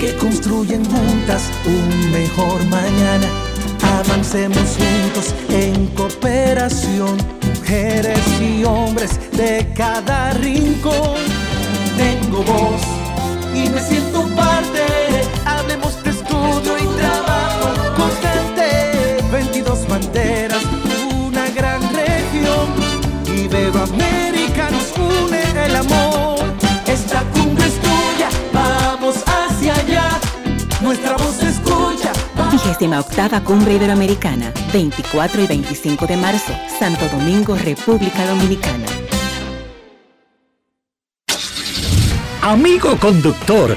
S13: que construyen juntas un mejor mañana. Avancemos juntos en cooperación, mujeres y hombres de cada rincón. Tengo voz y me siento parte. Hablemos de estudio y trabajo 38 Cumbre
S14: Iberoamericana, 24 y 25 de marzo, Santo Domingo, República Dominicana.
S15: Amigo conductor,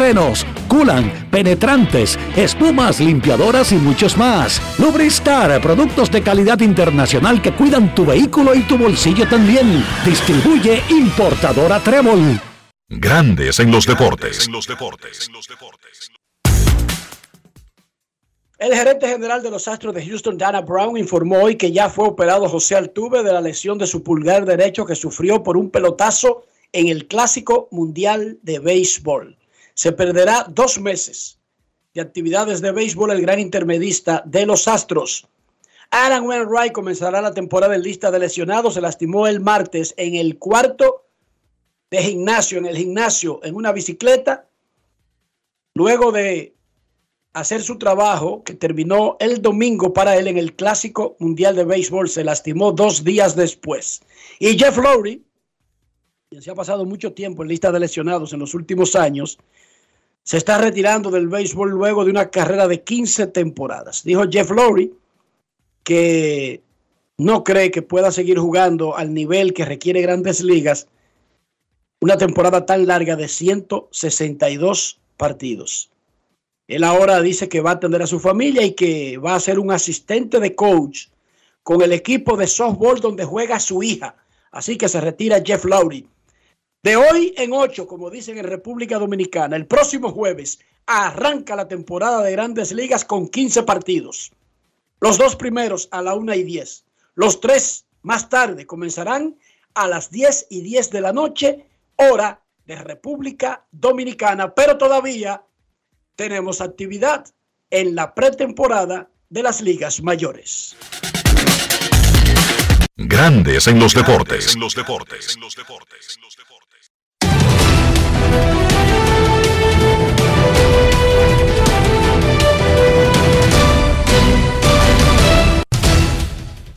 S15: frenos, culan, penetrantes, espumas, limpiadoras y muchos más. Lubristar, productos de calidad internacional que cuidan tu vehículo y tu bolsillo también. Distribuye importadora Trébol.
S3: Grandes en los deportes.
S4: El gerente general de los Astros de Houston, Dana Brown, informó hoy que ya fue operado José Altuve de la lesión de su pulgar derecho que sufrió por un pelotazo en el Clásico Mundial de Béisbol. Se perderá dos meses de actividades de béisbol el gran intermedista de los Astros. Aaron Wainwright comenzará la temporada en lista de lesionados. Se lastimó el martes en el cuarto de gimnasio, en el gimnasio, en una bicicleta. Luego de hacer su trabajo, que terminó el domingo para él en el Clásico Mundial de Béisbol, se lastimó dos días después. Y Jeff Lowry, quien se ha pasado mucho tiempo en lista de lesionados en los últimos años, se está retirando del béisbol luego de una carrera de 15 temporadas. Dijo Jeff Lowry que no cree que pueda seguir jugando al nivel que requiere grandes ligas una temporada tan larga de 162 partidos. Él ahora dice que va a atender a su familia y que va a ser un asistente de coach con el equipo de softball donde juega su hija. Así que se retira Jeff Lowry de hoy en ocho, como dicen en República Dominicana, el próximo jueves arranca la temporada de grandes ligas con 15 partidos. Los dos primeros a la una y 10. Los tres más tarde comenzarán a las 10 y 10 de la noche, hora de República Dominicana. Pero todavía tenemos actividad en la pretemporada de las ligas mayores.
S3: Grandes en los deportes. En los deportes.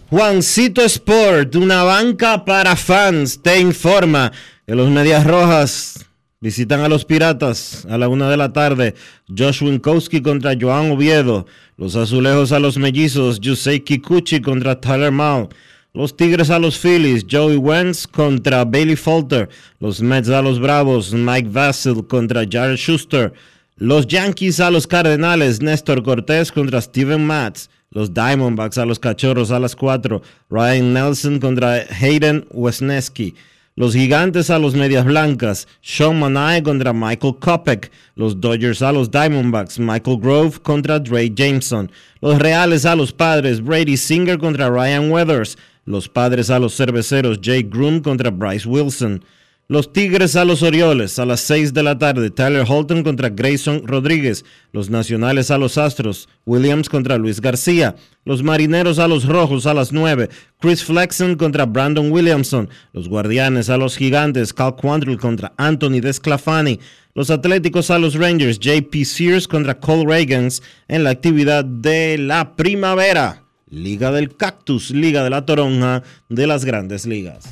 S1: Juancito Sport, una banca para fans, te informa que los Medias Rojas visitan a los Piratas a la una de la tarde. Josh Winkowski contra Joan Oviedo. Los Azulejos a los Mellizos. Yusei Kikuchi contra Tyler Mao. Los Tigres a los Phillies. Joey Wentz contra Bailey Falter. Los Mets a los Bravos. Mike Vassell contra Jared Schuster. Los Yankees a los Cardenales. Néstor Cortés contra Steven Matz. Los Diamondbacks a los Cachorros a las 4. Ryan Nelson contra Hayden Wesneski. Los Gigantes a los Medias Blancas. Sean Manae contra Michael Kopek. Los Dodgers a los Diamondbacks. Michael Grove contra Dre Jameson. Los Reales a los Padres. Brady Singer contra Ryan Weathers. Los Padres a los Cerveceros. Jake Groom contra Bryce Wilson. Los Tigres a los Orioles a las 6 de la tarde. Tyler Holton contra Grayson Rodríguez. Los Nacionales a los Astros. Williams contra Luis García. Los Marineros a los Rojos a las 9. Chris Flexen contra Brandon Williamson. Los Guardianes a los Gigantes. Cal Quantrill contra Anthony Desclafani. Los Atléticos a los Rangers. JP Sears contra Cole Reagans en la actividad de la primavera. Liga del Cactus, Liga de la Toronja de las grandes ligas.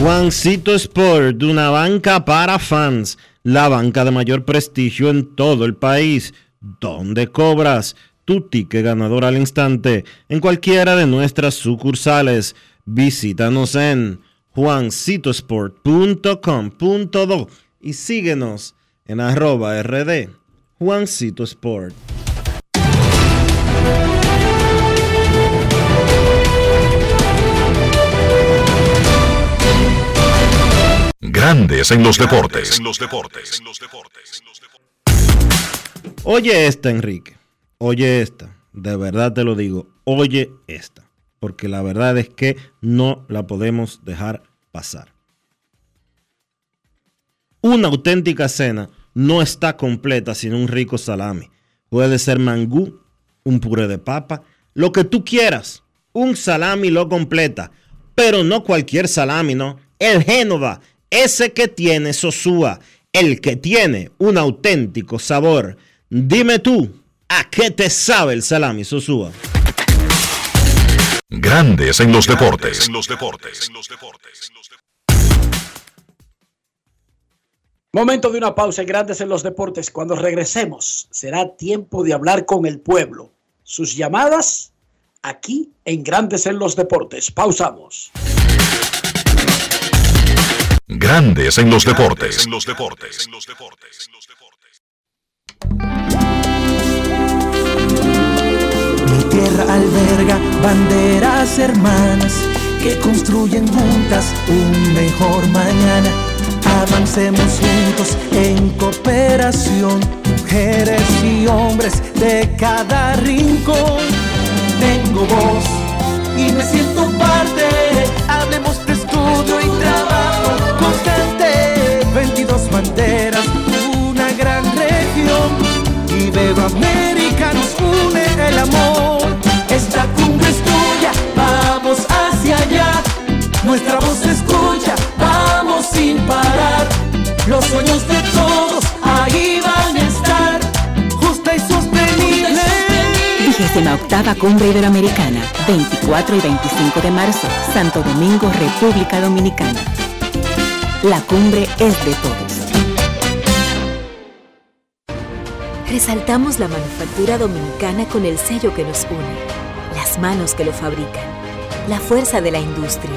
S1: Juancito Sport, una banca para fans, la banca de mayor prestigio en todo el país, donde cobras tu ticket ganador al instante en cualquiera de nuestras sucursales. Visítanos en juancitosport.com.do y síguenos en arroba rd Juancito Sport.
S3: Grandes en los deportes.
S1: Oye esta, Enrique. Oye esta. De verdad te lo digo. Oye esta. Porque la verdad es que no la podemos dejar pasar. Una auténtica cena no está completa sin un rico salami. Puede ser mangú, un puré de papa, lo que tú quieras. Un salami lo completa, pero no cualquier salami, ¿no? El Génova, ese que tiene Sosúa, el que tiene un auténtico sabor. Dime tú, ¿a qué te sabe el salami Sosúa?
S3: Grandes en los deportes.
S4: Momento de una pausa en Grandes en los Deportes. Cuando regresemos, será tiempo de hablar con el pueblo. Sus llamadas aquí en Grandes en los Deportes. Pausamos.
S3: Grandes en los deportes.
S13: Alberga banderas hermanas que construyen juntas un mejor mañana. Avancemos juntos en cooperación, mujeres y hombres de cada rincón. Tengo voz y me siento parte. Hablemos de estudio y trabajo constante. 22 banderas, una gran región. Y América Nuestra voz se escucha, vamos sin parar. Los sueños de todos ahí van a estar. Justa y sostenible.
S14: Vigésima octava Cumbre Iberoamericana, 24 y 25 de marzo, Santo Domingo, República Dominicana. La cumbre es de todos.
S16: Resaltamos la manufactura dominicana con el sello que nos une, las manos que lo fabrican, la fuerza de la industria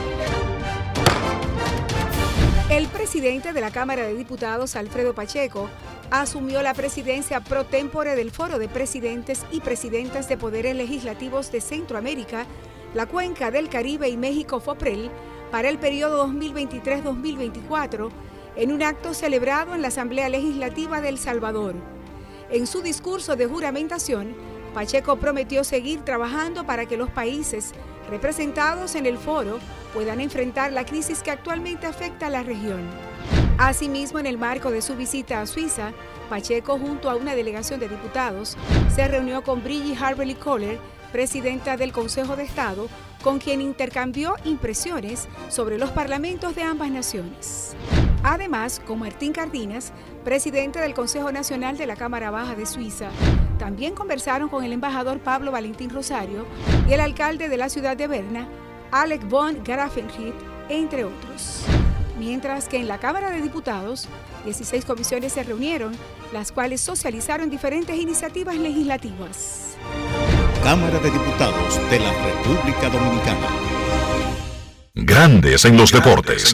S17: Presidente de la Cámara de Diputados, Alfredo Pacheco, asumió la presidencia pro tempore del Foro de Presidentes y Presidentas de Poderes Legislativos de Centroamérica, la Cuenca del Caribe y México FOPREL para el periodo 2023-2024 en un acto celebrado en la Asamblea Legislativa de El Salvador. En su discurso de juramentación, Pacheco prometió seguir trabajando para que los países representados en el foro puedan enfrentar la crisis que actualmente afecta a la región. Asimismo, en el marco de su visita a Suiza, Pacheco, junto a una delegación de diputados, se reunió con Brigitte Harberly Kohler, presidenta del Consejo de Estado, con quien intercambió impresiones sobre los parlamentos de ambas naciones. Además, con Martín Cardinas, presidente del Consejo Nacional de la Cámara Baja de Suiza, también conversaron con el embajador Pablo Valentín Rosario y el alcalde de la ciudad de Berna, Alec von Grafenried, entre otros. Mientras que en la Cámara de Diputados, 16 comisiones se reunieron, las cuales socializaron diferentes iniciativas legislativas.
S11: Cámara de Diputados de la República Dominicana.
S3: Grandes en los deportes.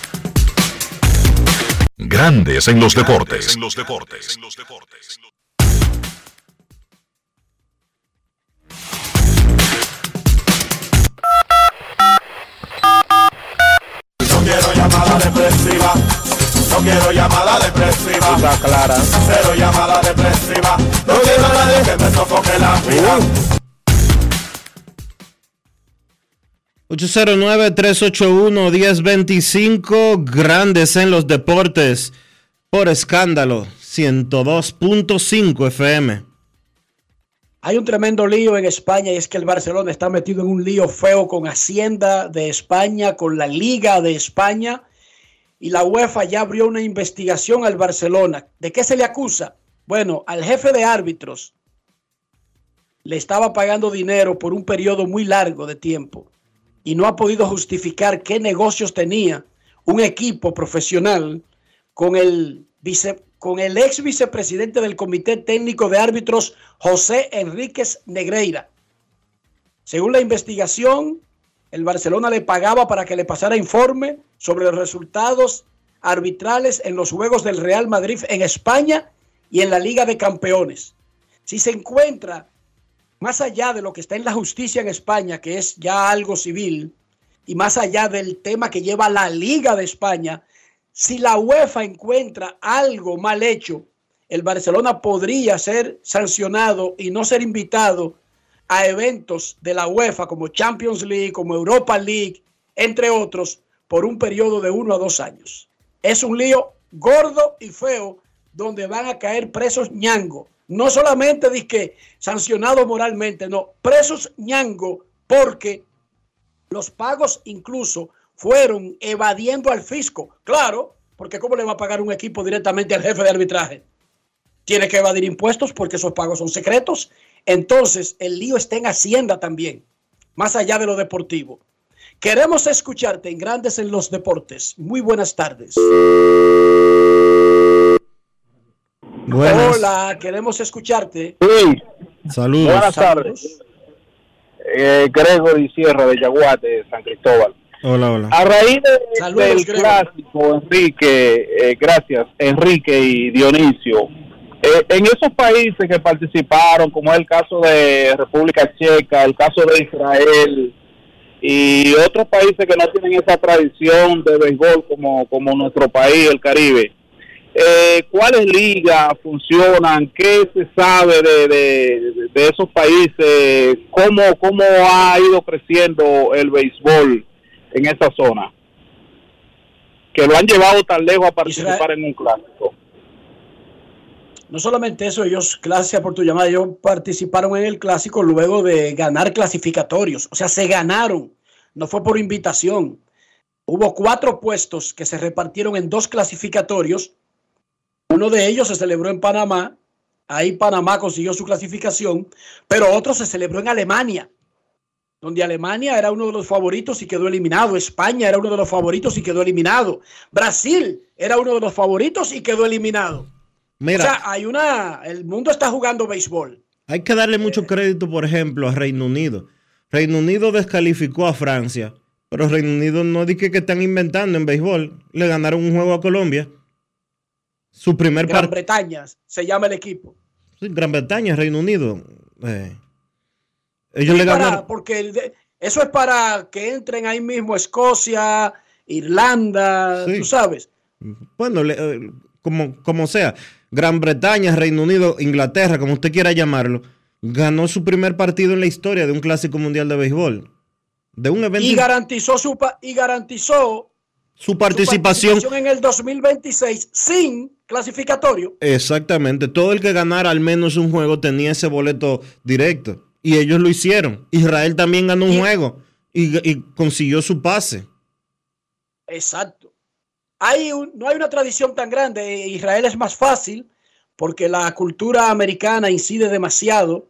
S3: Grandes en los deportes.
S18: No quiero llamada depresiva. No quiero llamada depresiva.
S9: clara.
S18: Cero llamada depresiva. No quiero a nadie que me sofoque la vida.
S1: 809-381-1025, grandes en los deportes, por escándalo, 102.5 FM.
S4: Hay un tremendo lío en España y es que el Barcelona está metido en un lío feo con Hacienda de España, con la Liga de España y la UEFA ya abrió una investigación al Barcelona. ¿De qué se le acusa? Bueno, al jefe de árbitros le estaba pagando dinero por un periodo muy largo de tiempo y no ha podido justificar qué negocios tenía un equipo profesional con el, vice, con el ex vicepresidente del Comité Técnico de Árbitros, José Enríquez Negreira. Según la investigación, el Barcelona le pagaba para que le pasara informe sobre los resultados arbitrales en los Juegos del Real Madrid en España y en la Liga de Campeones. Si se encuentra más allá de lo que está en la justicia en España, que es ya algo civil, y más allá del tema que lleva la Liga de España, si la UEFA encuentra algo mal hecho, el Barcelona podría ser sancionado y no ser invitado a eventos de la UEFA como Champions League, como Europa League, entre otros, por un periodo de uno a dos años. Es un lío gordo y feo donde van a caer presos ñango. No solamente que sancionados moralmente, no, presos ñango porque los pagos incluso fueron evadiendo al fisco. Claro, porque ¿cómo le va a pagar un equipo directamente al jefe de arbitraje? Tiene que evadir impuestos porque esos pagos son secretos. Entonces, el lío está en Hacienda también, más allá de lo deportivo. Queremos escucharte en Grandes en los Deportes. Muy buenas tardes. Hola, queremos escucharte.
S19: Sí.
S1: Saludos.
S19: Buenas tardes. Eh, Gregory Sierra de Yaguate, San Cristóbal.
S1: Hola, hola.
S19: A raíz de- del clásico, Enrique, eh, gracias, Enrique y Dionisio, eh, en esos países que participaron, como es el caso de República Checa, el caso de Israel y otros países que no tienen esa tradición de béisbol como, como nuestro país, el Caribe, eh, ¿cuáles ligas funcionan? ¿Qué se sabe de, de- de esos países? ¿Cómo, ¿Cómo ha ido creciendo el béisbol en esa zona? Que lo han llevado tan lejos a participar en un clásico.
S4: No solamente eso, ellos, gracias por tu llamada, ellos participaron en el clásico luego de ganar clasificatorios. O sea, se ganaron, no fue por invitación. Hubo cuatro puestos que se repartieron en dos clasificatorios. Uno de ellos se celebró en Panamá. Ahí Panamá consiguió su clasificación, pero otro se celebró en Alemania, donde Alemania era uno de los favoritos y quedó eliminado. España era uno de los favoritos y quedó eliminado. Brasil era uno de los favoritos y quedó eliminado.
S1: Mira.
S4: O sea, hay una. El mundo está jugando béisbol.
S1: Hay que darle mucho crédito, por ejemplo, a Reino Unido. Reino Unido descalificó a Francia, pero Reino Unido no dije que están inventando en béisbol. Le ganaron un juego a Colombia. Su primer
S4: Gran. Bretaña se llama el equipo.
S1: Gran Bretaña, Reino Unido. Eh, ellos le
S4: Para-
S1: ganaron.
S4: porque el de- eso es para que entren ahí mismo Escocia, Irlanda,
S1: Sí.
S4: tú sabes.
S1: Bueno, le- eh, como, como sea, Gran Bretaña, Reino Unido, Inglaterra, como usted quiera llamarlo, ganó su primer partido en la historia de un clásico mundial de béisbol. De un evento.
S4: Y garantizó su y garantizó
S1: su participación.
S4: en el 2026 sin clasificatorio.
S1: Exactamente. Todo el que ganara al menos un juego tenía ese boleto directo. Y ellos lo hicieron. Israel también ganó un juego y, y consiguió su pase.
S4: Exacto. Hay un- no hay una tradición tan grande. Israel es más fácil porque la cultura americana incide demasiado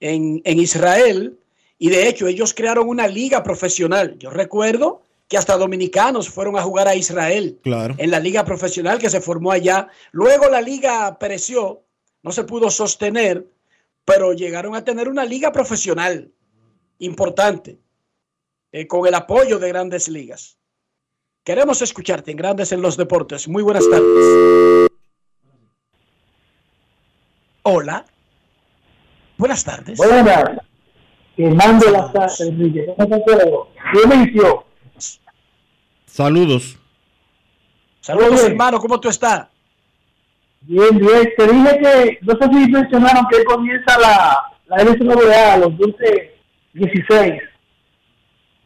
S4: en, en Israel y de hecho ellos crearon una liga profesional. Yo recuerdo que hasta dominicanos fueron a jugar a Israel
S1: Claro.
S4: en la liga profesional que se formó allá. Luego la liga pereció, no se pudo sostener, pero llegaron a tener una liga profesional importante eh, con el apoyo de grandes ligas. Queremos escucharte en Grandes en los Deportes. Muy buenas tardes. Hola. Buenas tardes.
S20: Buenas. Que mande las tardes, Enrique. ¿Cómo te.
S1: Saludos.
S4: Saludos, hermano. ¿Cómo tú estás?
S20: Bien, bien. Te dije que, no sé si mencionaron que comienza la, la NCAA los 12, 16.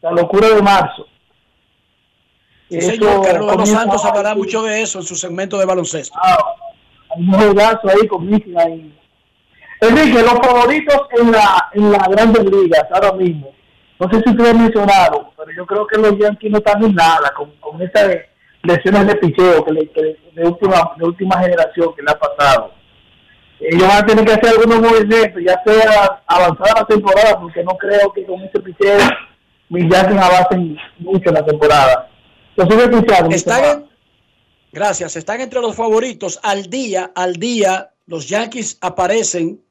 S20: La locura de marzo.
S4: Sí,
S20: Eso
S4: señor. Carlos los Santos hablará mucho de eso en su segmento de baloncesto.
S20: Hay un juegazo ahí con Michigan. Enrique, los favoritos en la en las grandes ligas ahora mismo. No sé si ustedes mencionaron, pero yo creo que los Yankees no están en nada con, con esa lesiones de picheo que le- que de, última, de última generación que le ha pasado. Ellos van a tener que hacer algunos movimientos, ya sea avanzada la temporada, porque no creo que con ese picheo mis Yankees avancen mucho en la temporada.
S4: Están gracias, están entre los favoritos. Al día, al día, los Yankees aparecen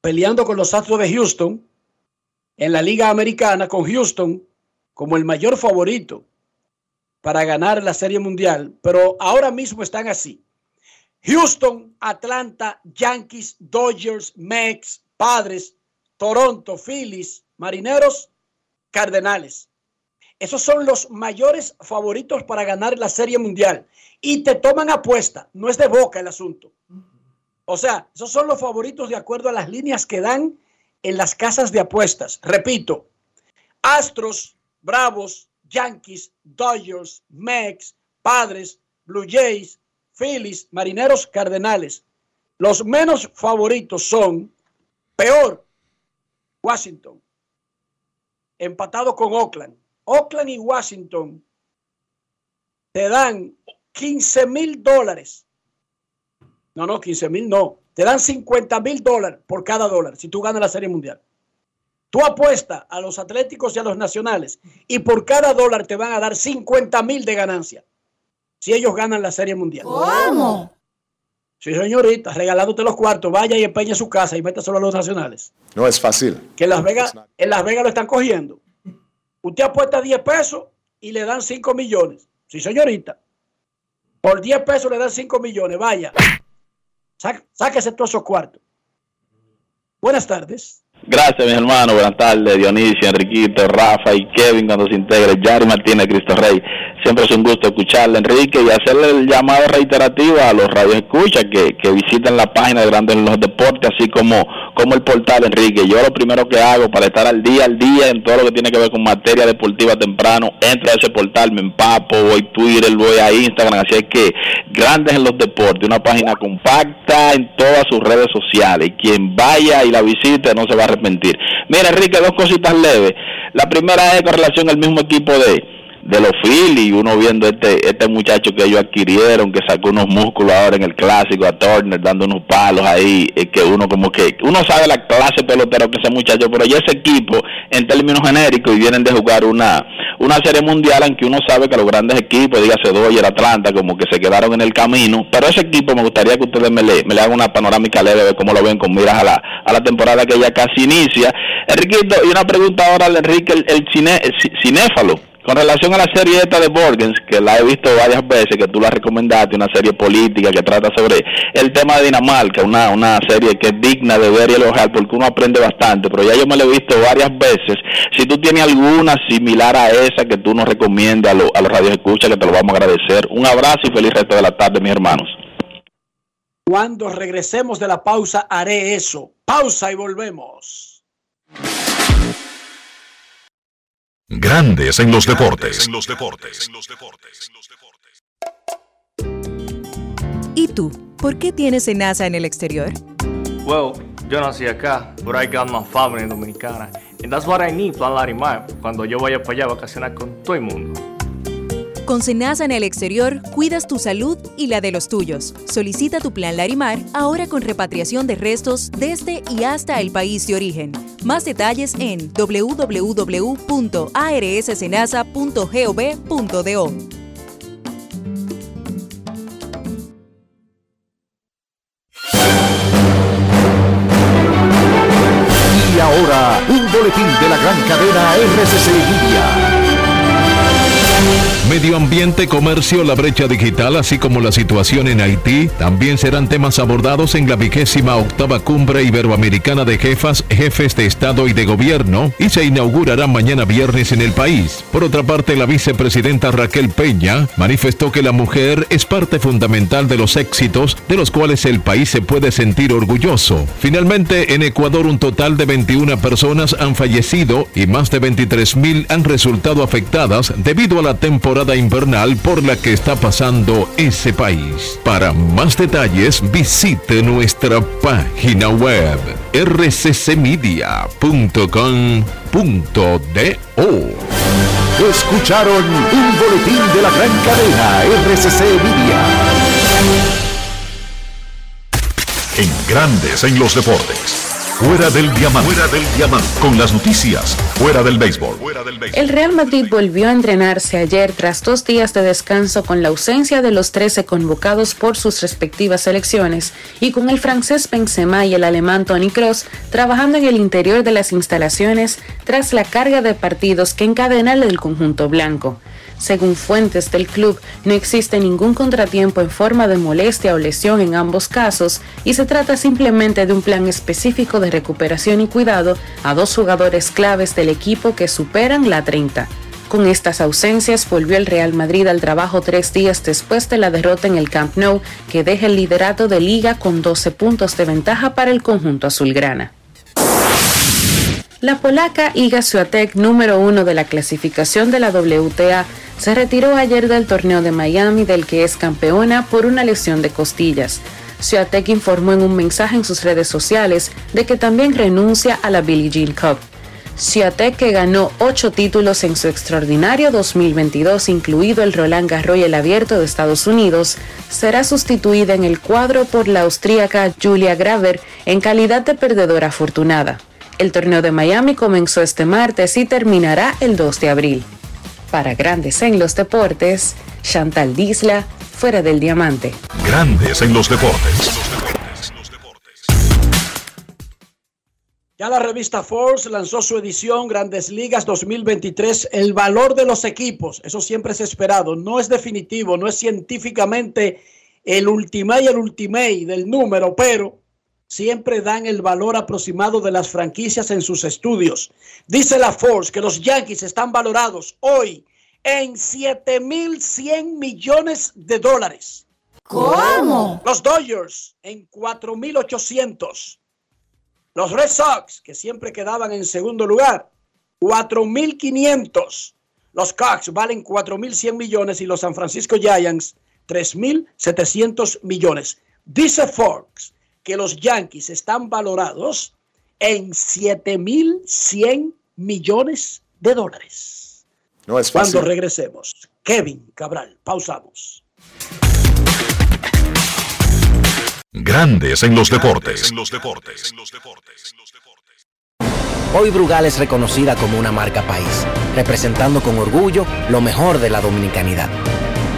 S4: peleando con los Astros de Houston en la Liga Americana, con Houston como el mayor favorito para ganar la Serie Mundial. Pero ahora mismo están así. Houston, Atlanta, Yankees, Dodgers, Mex, Padres, Toronto, Phillies, Marineros, Cardenales. Esos son los mayores favoritos para ganar la Serie Mundial. Y te toman apuesta, no es de boca el asunto. O sea, esos son los favoritos de acuerdo a las líneas que dan en las casas de apuestas. Repito, Astros, Bravos, Yankees, Dodgers, Mex, Padres, Blue Jays, Phillies, Marineros, Cardenales. Los menos favoritos son, peor, Washington, empatado con Oakland. Oakland y Washington te dan 15 mil dólares. No, no, 15 mil no. Te dan 50 mil dólares por cada dólar si tú ganas la Serie Mundial. Tú apuestas a los Atléticos y a los Nacionales y por cada dólar te van a dar 50 mil de ganancia si ellos ganan la Serie Mundial.
S2: ¿Cómo?
S4: Sí, señorita, regalándote los cuartos, vaya y empeñe su casa y métaselo a los Nacionales.
S5: No es fácil.
S4: Que en Las Vegas, en Las Vegas lo están cogiendo. Usted apuesta 10 pesos y le dan 5 millones. Sí, señorita. Por 10 pesos le dan 5 millones. Vaya. Sá- Sáquese todos esos cuartos. Buenas tardes.
S19: Gracias, mis hermanos. Buenas tardes, Dionisio, Enriquito, Rafa y Kevin cuando se integre. Yari Martínez, Cristo Rey. Siempre es un gusto escucharle, Enrique, y hacerle el llamado reiterativo a los radioescuchas que, que visiten la página de Grandes en los Deportes, así como, como el portal, Enrique. Yo lo primero que hago para estar al día, al día en todo lo que tiene que ver con materia deportiva temprano, entro a ese portal, me empapo, voy a Twitter, voy a Instagram, así es que Grandes en los Deportes, una página compacta en todas sus redes sociales. Quien vaya y la visite no se va arrepentir. Mira, Enrique, dos cositas leves. La primera es con relación al mismo equipo de de los Phillies, uno viendo este este muchacho que ellos adquirieron, que sacó unos músculos ahora en el clásico a Turner, dando unos palos ahí, eh, que uno como que, uno sabe la clase pelotero que ese muchacho, pero ya ese equipo, en términos genéricos, y vienen de jugar una una serie mundial, aunque uno sabe que los grandes equipos, dígase Dodger, Atlanta, como que se quedaron en el camino, pero ese equipo me gustaría que ustedes me le, me le hagan una panorámica leve, de cómo lo ven con miras a la, a la temporada que ya casi inicia. Enriquito, y una pregunta ahora al Enrique, el, el, cine- el ci- cinéfalo. Con relación a la serie esta de Borgens, que la he visto varias veces, que tú la recomendaste, una serie política que trata sobre el tema de Dinamarca, una, una serie que es digna de ver y elogiar porque uno aprende bastante, pero ya yo me la he visto varias veces. Si tú tienes alguna similar a esa que tú nos recomiendas a, lo- a los radios escucha, que te lo vamos a agradecer. Un abrazo y feliz resto de la tarde, mis hermanos.
S4: Cuando regresemos de la pausa haré eso. Pausa y volvemos.
S3: Grandes en los deportes.
S16: ¿Y tú? ¿Por qué tienes Senasa en el exterior?
S21: Well, yo nací acá, but I got my family dominicana. And that's what I need, Plan Larimar, cuando yo vaya para allá a vacacionar con todo el mundo.
S16: Con Senasa en el exterior, cuidas tu salud y la de los tuyos. Solicita tu plan Larimar ahora con repatriación de restos desde y hasta el país de origen. Más detalles en www.arssenasa.gov.do.
S3: Y ahora, un boletín de la gran cadena RCC Media.
S22: Medio ambiente, comercio, la brecha digital, así como la situación en Haití, también serán temas abordados en la vigésima octava cumbre iberoamericana de jefas, jefes de Estado y de Gobierno, y se inaugurará mañana viernes en el país. Por otra parte, la vicepresidenta Raquel Peña manifestó que la mujer es parte fundamental de los éxitos de los cuales el país se puede sentir orgulloso. Finalmente, en Ecuador un total de 21 personas han fallecido y más de 23 mil han resultado afectadas debido a la temporada invernal por la que está pasando ese país. Para más detalles, visite nuestra página web rccmedia.com.do.
S3: Escucharon un boletín de la gran cadena RCC Media. En Grandes en los Deportes. Fuera del diamante. Fuera del diamante. Con las noticias. Fuera del béisbol.
S23: El Real Madrid volvió a entrenarse ayer tras dos días de descanso con la ausencia de los 13 convocados por sus respectivas selecciones y con el francés Benzema y el alemán Toni Kroos trabajando en el interior de las instalaciones tras la carga de partidos que encadena el conjunto blanco. Según fuentes del club, no existe ningún contratiempo en forma de molestia o lesión en ambos casos y se trata simplemente de un plan específico de recuperación y cuidado a dos jugadores claves del equipo que superan la 30. Con estas ausencias volvió el Real Madrid al trabajo tres días después de la derrota en el Camp Nou, que deja el liderato de liga con 12 puntos de ventaja para el conjunto azulgrana. La polaca Iga Swiatek, número uno de la clasificación de la WTA, se retiró ayer del torneo de Miami del que es campeona por una lesión de costillas. Swiatek informó en un mensaje en sus redes sociales de que también renuncia a la Billie Jean Cup. Swiatek, que ganó ocho títulos en su extraordinario 2022, incluido el Roland Garros y el Abierto de Estados Unidos, será sustituida en el cuadro por la austríaca Julia Graver en calidad de perdedora afortunada. El torneo de Miami comenzó este martes y terminará el 2 de abril. Para Grandes en los Deportes, Chantal Disla, fuera del diamante.
S3: Grandes en los Deportes.
S4: Ya la revista Force lanzó su edición Grandes Ligas 2023, el valor de los equipos. Eso siempre es esperado. No es definitivo, no es científicamente el ultimate y el ultimate del número, pero siempre dan el valor aproximado de las franquicias en sus estudios. Dice la Force que los Yankees están valorados hoy en 7.100 millones de dólares.
S2: ¿Cómo?
S4: Los Dodgers en 4.800. Los Red Sox, que siempre quedaban en segundo lugar, 4.500. Los Cubs valen 4.100 millones y los San Francisco Giants 3.700 millones. Dice Forbes que los Yankees están valorados en 7.100 millones de dólares.
S5: No es
S4: Cuando regresemos, Kevin Cabral, pausamos.
S3: Grandes en los deportes.
S24: Hoy Brugal es reconocida como una marca país, representando con orgullo lo mejor de la dominicanidad.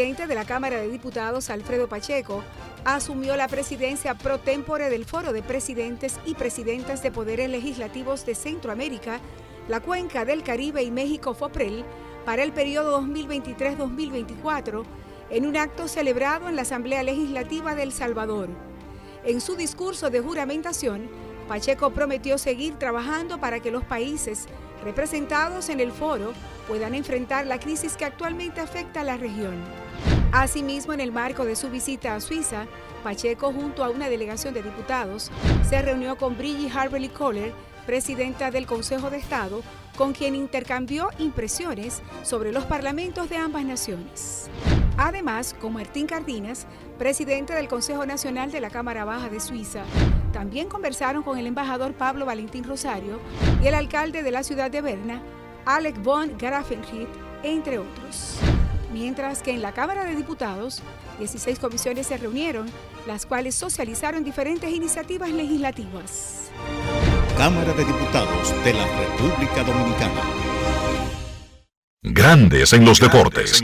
S17: Presidente de la Cámara de Diputados, Alfredo Pacheco, asumió la presidencia pro tempore del Foro de Presidentes y Presidentas de Poderes Legislativos de Centroamérica, la Cuenca del Caribe y México FOPREL para el periodo 2023-2024 en un acto celebrado en la Asamblea Legislativa de El Salvador. En su discurso de juramentación, Pacheco prometió seguir trabajando para que los países representados en el foro puedan enfrentar la crisis que actualmente afecta a la región. Asimismo, en el marco de su visita a Suiza, Pacheco, junto a una delegación de diputados, se reunió con Brigitte Harberly Kohler, presidenta del Consejo de Estado, con quien intercambió impresiones sobre los parlamentos de ambas naciones. Además, con Martín Cardinas, presidente del Consejo Nacional de la Cámara Baja de Suiza, también conversaron con el embajador Pablo Valentín Rosario y el alcalde de la ciudad de Berna, Alec von Grafenried, entre otros. Mientras que en la Cámara de Diputados, 16 comisiones se reunieron, las cuales socializaron diferentes iniciativas legislativas.
S25: Cámara de Diputados de la República Dominicana.
S3: Grandes en los deportes.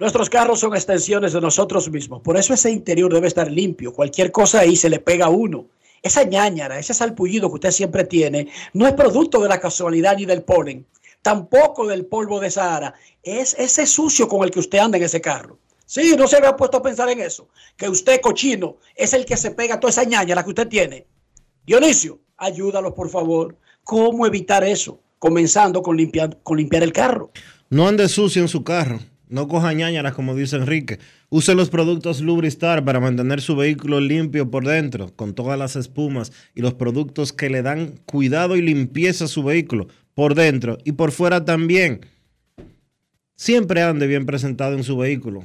S4: Nuestros carros son extensiones de nosotros mismos. Por eso ese interior debe estar limpio. Cualquier cosa ahí se le pega a uno. Esa ñañara, ese salpullido que usted siempre tiene, no es producto de la casualidad ni del polen, tampoco del polvo de Sahara. Es ese sucio con el que usted anda en ese carro. Sí, no se había puesto a pensar en eso. Que usted, cochino, es el que se pega toda esa ñañara que usted tiene. Dionisio, ayúdalo, por favor. ¿Cómo evitar eso? Comenzando con limpiar, con limpiar el carro.
S1: No ande sucio en su carro. No coja ñañaras, como dice Enrique. Use los productos Lubristar para mantener su vehículo limpio por dentro, con todas las espumas y los productos que le dan cuidado y limpieza a su vehículo por dentro y por fuera también. Siempre ande bien presentado en su vehículo,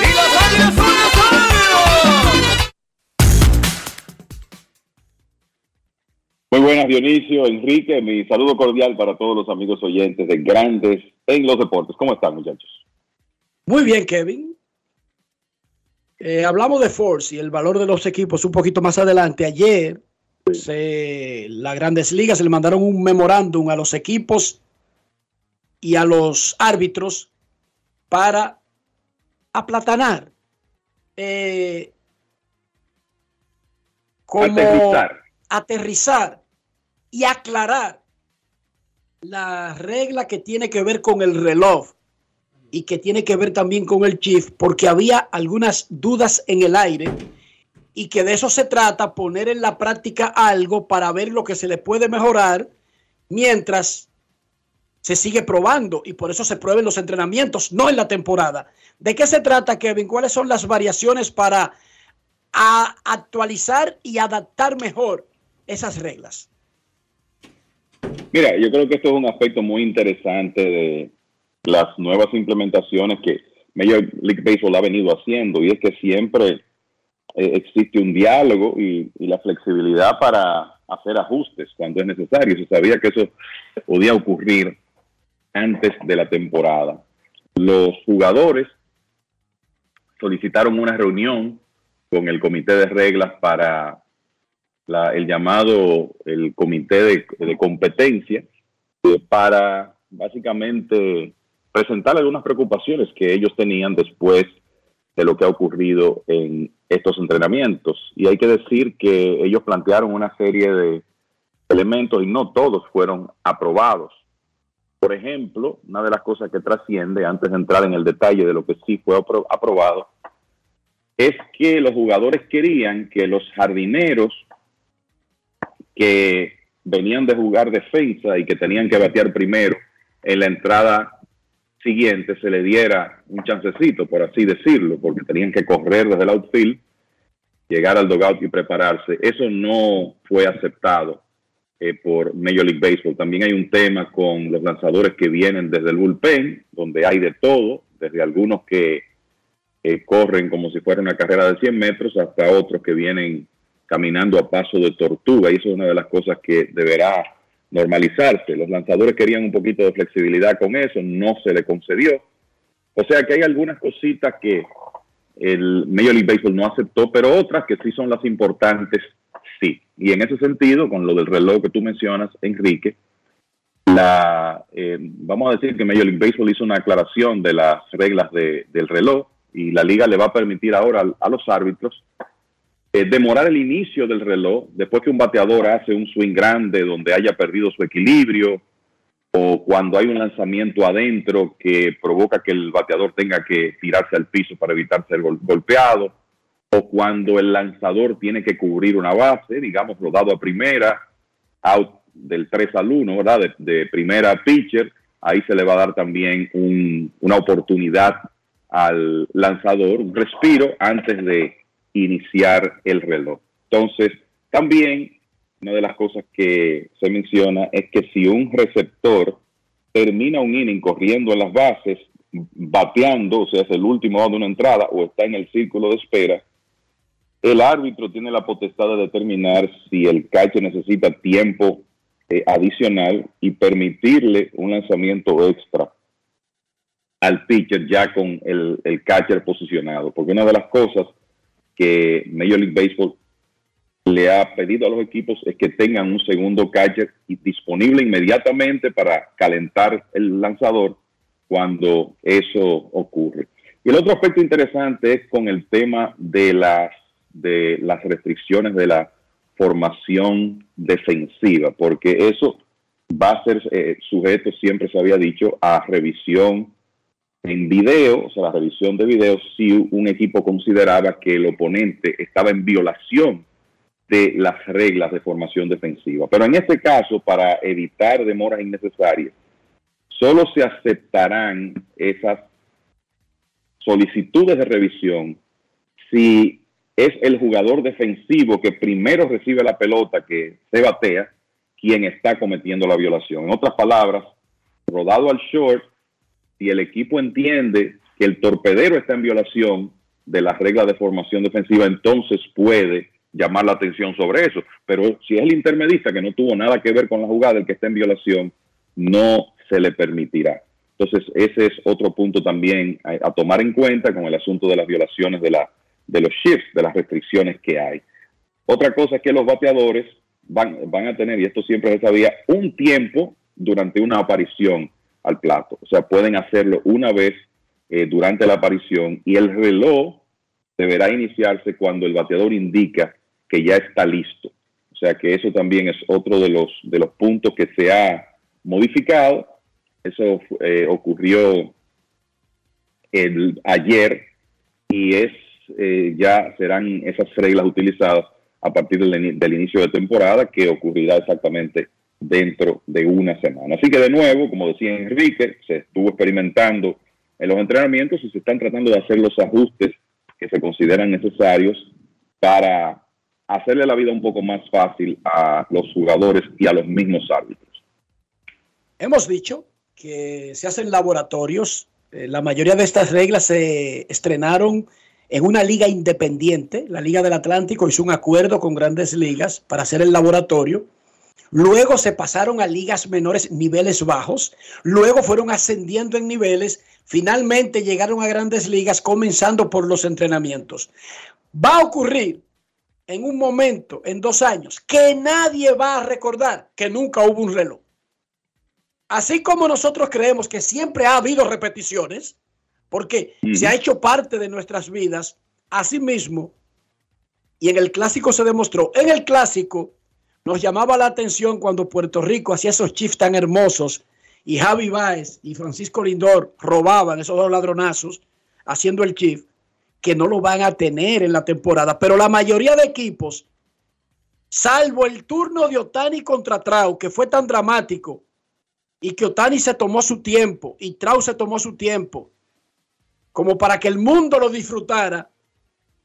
S26: Muy buenas, Dionisio, Enrique. Mi saludo cordial para todos los amigos oyentes de Grandes en los Deportes. ¿Cómo están, muchachos?
S4: Muy bien, Kevin. Eh, hablamos de Force y el valor de los equipos un poquito más adelante. Ayer, se, las grandes ligas le mandaron un memorándum a los equipos y a los árbitros para aplatanar. Eh, como
S26: Aterrizar.
S4: aterrizar y aclarar la regla que tiene que ver con el reloj y que tiene que ver también con el chief, porque había algunas dudas en el aire y que de eso se trata, poner en la práctica algo para ver lo que se le puede mejorar mientras se sigue probando y por eso se prueben los entrenamientos, no en la temporada. ¿De qué se trata, Kevin? ¿Cuáles son las variaciones para actualizar y adaptar mejor esas reglas?
S26: Mira, yo creo que esto es un aspecto muy interesante de las nuevas implementaciones que Major League Baseball ha venido haciendo y es que siempre eh, existe un diálogo y, y la flexibilidad para hacer ajustes cuando es necesario. Se sabía que eso podía ocurrir antes de la temporada. Los jugadores solicitaron una reunión con el comité de reglas para la- el llamado el comité de, competencia eh, para básicamente presentar algunas preocupaciones que ellos tenían después de lo que ha ocurrido en estos entrenamientos. Y hay que decir que ellos plantearon una serie de elementos y no todos fueron aprobados. Por ejemplo, una de las cosas que trasciende, antes de entrar en el detalle de lo que sí fue apro- aprobado, es que los jugadores querían que los jardineros que venían de jugar defensa y que tenían que batear primero en la entrada siguiente se le diera un chancecito, por así decirlo, porque tenían que correr desde el outfield, llegar al dugout y prepararse. Eso no fue aceptado eh, por Major League Baseball. También hay un tema con los lanzadores que vienen desde el bullpen, donde hay de todo, desde algunos que eh, corren como si fuera una carrera de 100 metros hasta otros que vienen caminando a paso de tortuga y eso es una de las cosas que deberá normalizarse. Los lanzadores querían un poquito de flexibilidad con eso, no se le concedió. O sea que hay algunas cositas que el Major League Baseball no aceptó, pero otras que sí son las importantes, sí. Y en ese sentido, con lo del reloj que tú mencionas, Enrique, la, eh, vamos a decir que Major League Baseball hizo una aclaración de las reglas de- del reloj y la liga le va a permitir ahora a los árbitros eh, demorar el inicio del reloj después que un bateador hace un swing grande donde haya perdido su equilibrio o cuando hay un lanzamiento adentro que provoca que el bateador tenga que tirarse al piso para evitar ser gol- golpeado o cuando el lanzador tiene que cubrir una base, digamos, rodado a primera, out del 3 al 1, ¿verdad? De, primera pitcher, ahí se le va a dar también un- una oportunidad al lanzador, un respiro antes de iniciar el reloj. Entonces, también una de las cosas que se menciona es que si un receptor termina un inning corriendo en las bases, bateando, o sea, es el último out de una entrada o está en el círculo de espera, el árbitro tiene la potestad de determinar si el catcher necesita tiempo eh, adicional y permitirle un lanzamiento extra al pitcher ya con el, el catcher posicionado. Porque una de las cosas que Major League Baseball le ha pedido a los equipos es que tengan un segundo catcher disponible inmediatamente para calentar el lanzador cuando eso ocurre. Y el otro aspecto interesante es con el tema de las de las restricciones de la formación defensiva, porque eso va a ser eh, sujeto, siempre se había dicho, a revisión en video, o sea, la revisión de video, si un equipo consideraba que el oponente estaba en violación de las reglas de formación defensiva. Pero en este caso, para evitar demoras innecesarias, solo se aceptarán esas solicitudes de revisión si es el jugador defensivo que primero recibe la pelota que se batea quien está cometiendo la violación. En otras palabras, rodado al short, si el equipo entiende que el torpedero está en violación de las reglas de formación defensiva, entonces puede llamar la atención sobre eso. Pero si es el intermedista que no tuvo nada que ver con la jugada, el que está en violación, no se le permitirá. Entonces, ese es otro punto también a, tomar en cuenta con el asunto de las violaciones de, los shifts, de las restricciones que hay. Otra cosa es que los bateadores van, van a tener, y esto siempre se sabía, un tiempo durante una aparición al plato. O sea, pueden hacerlo una vez eh, durante la aparición y el reloj deberá iniciarse cuando el bateador indica que ya está listo. O sea que eso también es otro de los, de los puntos que se ha modificado. Eso eh, ocurrió el, ayer y es eh, ya serán esas reglas utilizadas a partir del, del, inicio de temporada que ocurrirá exactamente dentro de una semana. Así que de nuevo, como decía Enrique, se estuvo experimentando en los entrenamientos y se están tratando de hacer los ajustes que se consideran necesarios para hacerle la vida un poco más fácil a los jugadores y a los mismos árbitros.
S4: Hemos dicho que se hacen laboratorios. Eh, la mayoría de estas reglas se estrenaron en una liga independiente. La Liga del Atlántico hizo un acuerdo con grandes ligas para hacer el laboratorio Luego se pasaron a ligas menores, niveles bajos. Luego fueron ascendiendo en niveles. Finalmente llegaron a grandes ligas, comenzando por los entrenamientos. Va a ocurrir en un momento, en dos años, que nadie va a recordar que nunca hubo un reloj. Así como nosotros creemos que siempre ha habido repeticiones, porque se ha hecho parte de nuestras vidas, así mismo, y en el clásico se demostró, en el clásico nos llamaba la atención cuando Puerto Rico hacía esos chips tan hermosos y Javi Baez y Francisco Lindor robaban esos dos ladronazos haciendo el chip, que no lo van a tener en la temporada. Pero la mayoría de equipos, salvo el turno de Otani contra Trau, que fue tan dramático, y que Otani se tomó su tiempo y Trau se tomó su tiempo, como para que el mundo lo disfrutara,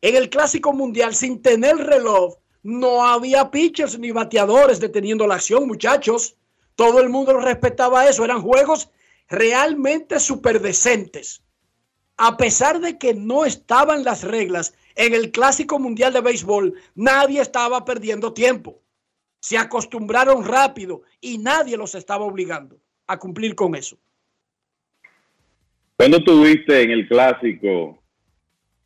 S4: en el Clásico Mundial sin tener reloj, no había pitchers ni bateadores deteniendo la acción, muchachos. Todo el mundo respetaba eso. Eran juegos realmente superdecentes. A pesar de que no estaban las reglas en el Clásico Mundial de Béisbol, nadie estaba perdiendo tiempo. Se acostumbraron rápido y nadie los estaba obligando a cumplir con eso.
S26: ¿Cuándo tuviste en el Clásico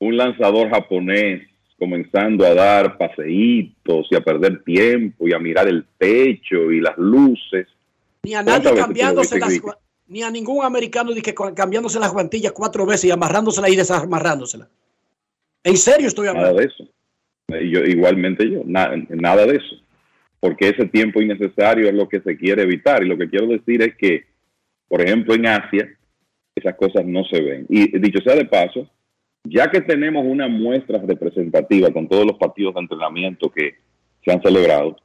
S26: un lanzador japonés comenzando a dar paseitos y a perder tiempo y a mirar el techo y las luces.
S4: Ni a nadie cambiándose las ni a ningún americano que cambiándose las guantillas cuatro veces y amarrándoselas y desamarrándoselas. En serio estoy hablando.
S26: Nada de eso. Eh, yo, igualmente yo, nada de eso. Porque ese tiempo innecesario es lo que se quiere evitar. Y lo que quiero decir es que, por ejemplo, en Asia, esas cosas no se ven. Y dicho sea de paso, ya que tenemos una muestra representativa con todos los partidos de entrenamiento que se han celebrado,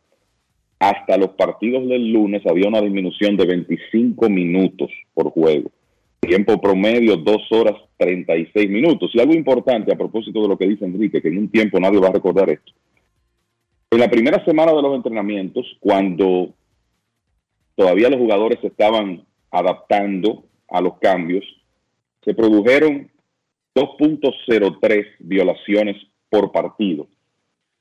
S26: hasta los partidos del lunes había una disminución de 25 minutos por juego. Tiempo promedio, 2 horas 36 minutos. Y algo importante a propósito de lo que dice Enrique, que en un tiempo nadie va a recordar esto. En la primera semana de los entrenamientos, cuando todavía los jugadores estaban adaptando a los cambios, se produjeron 2.03 violaciones por partido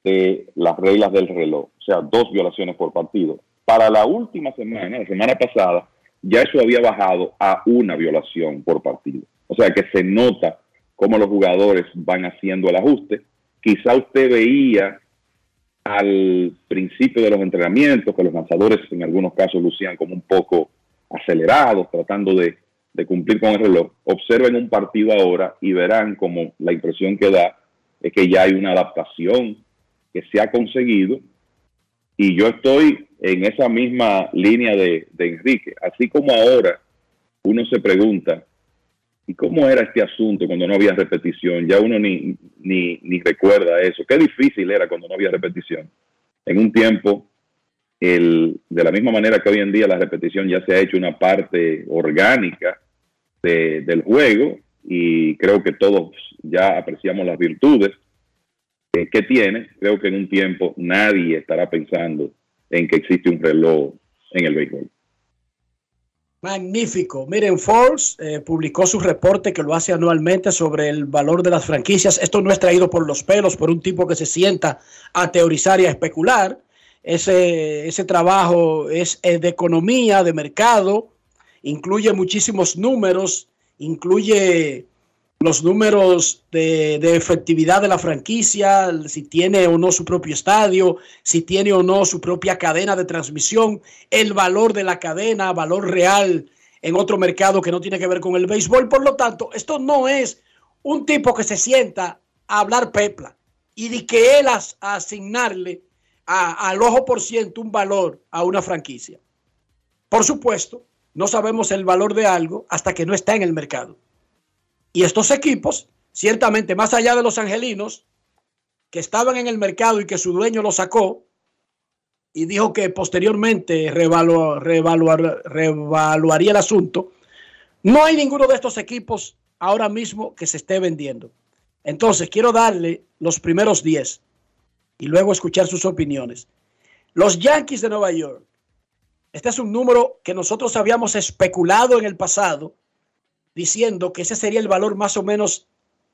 S26: de las reglas del reloj, o sea, dos violaciones por partido. Para la última semana, la semana pasada, ya eso había bajado a una violación por partido. O sea que se nota cómo los jugadores van haciendo el ajuste. Quizá usted veía al principio de los entrenamientos que los lanzadores en algunos casos lucían como un poco acelerados, tratando de de cumplir con el reloj, observen un partido ahora y verán como la impresión que da es que ya hay una adaptación que se ha conseguido y yo estoy en esa misma línea de, de Enrique, así como ahora uno se pregunta, ¿y cómo era este asunto cuando no había repetición? Ya uno ni, ni, ni recuerda eso. Qué difícil era cuando no había repetición. En un tiempo, el, de la misma manera que hoy en día la repetición ya se ha hecho una parte orgánica de- del juego y creo que todos ya apreciamos las virtudes que tiene. Creo que en un tiempo nadie estará pensando en que existe un reloj en el béisbol.
S4: Magnífico. Miren, Forbes eh, publicó su reporte que lo hace anualmente sobre el valor de las franquicias. Esto no es traído por los pelos, por un tipo que se sienta a teorizar y a especular. Ese, ese trabajo es eh, de economía, de mercado, incluye muchísimos números, incluye los números de, de efectividad de la franquicia, si tiene o no su propio estadio, si tiene o no su propia cadena de transmisión, el valor de la cadena, valor real en otro mercado que no tiene que ver con el béisbol. Por lo tanto, esto no es un tipo que se sienta a hablar pepla y de que él as- a asignarle al ojo por ciento un valor a una franquicia. Por supuesto, no sabemos el valor de algo hasta que no está en el mercado. Y estos equipos, ciertamente más allá de los angelinos, que estaban en el mercado y que su dueño lo sacó y dijo que posteriormente revalu- revaluar- revaluaría el asunto, no hay ninguno de estos equipos ahora mismo que se esté vendiendo. Entonces, quiero darle los primeros 10 y luego escuchar sus opiniones. Los Yankees de Nueva York. Este es un número que nosotros habíamos especulado en el pasado, diciendo que ese sería el valor más o menos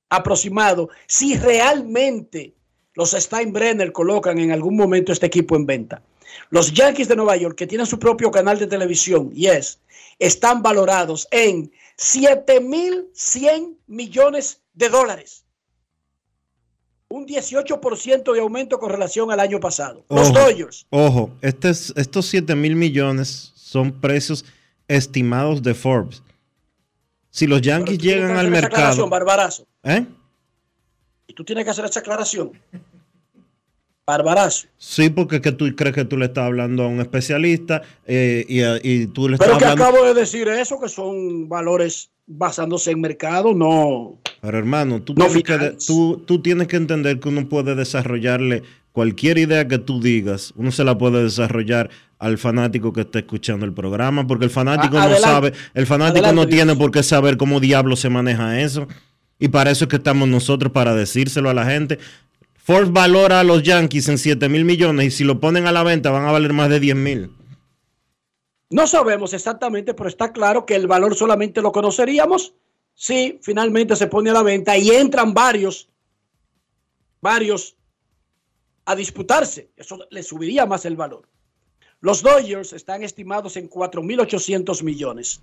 S4: aproximado si realmente los Steinbrenner colocan en algún momento este equipo en venta. Los Yankees de Nueva York, que tienen su propio canal de televisión, yes, están valorados en 7.100 millones de dólares. Un 18% de aumento con relación al año pasado. Los Dodgers,
S1: Ojo, este es- estos 7 mil millones son precios estimados de Forbes. Si los Yankees
S4: Tú
S1: llegan al mercado.
S4: aclaración, Barbarazo.
S1: ¿Eh?
S4: Y tú tienes que hacer esa aclaración. Barbarazo.
S1: Sí, porque es que tú crees que tú le estás hablando a un especialista eh, y, y tú le estás
S4: Pero que
S1: hablando.
S4: acabo de decir eso, que son valores basándose en mercado, no.
S1: Pero hermano, tú,
S4: No
S1: tienes que, tú, tú tienes que entender que uno puede desarrollarle cualquier idea que tú digas, uno se la puede desarrollar al fanático que está escuchando el programa, porque el fanático
S4: A-
S1: no sabe, el fanático
S4: Adelante,
S1: no tiene por qué saber cómo diablo se maneja eso. Y para eso es que estamos nosotros, para decírselo a la gente. Forbes valora a los Yankees en 7 mil millones y si lo ponen a la venta van a valer más de 10 mil.
S4: No sabemos exactamente, pero está claro que el valor solamente lo conoceríamos si finalmente se pone a la venta y entran varios, varios a disputarse. Eso le subiría más el valor. Los Dodgers están estimados en 4.800 millones.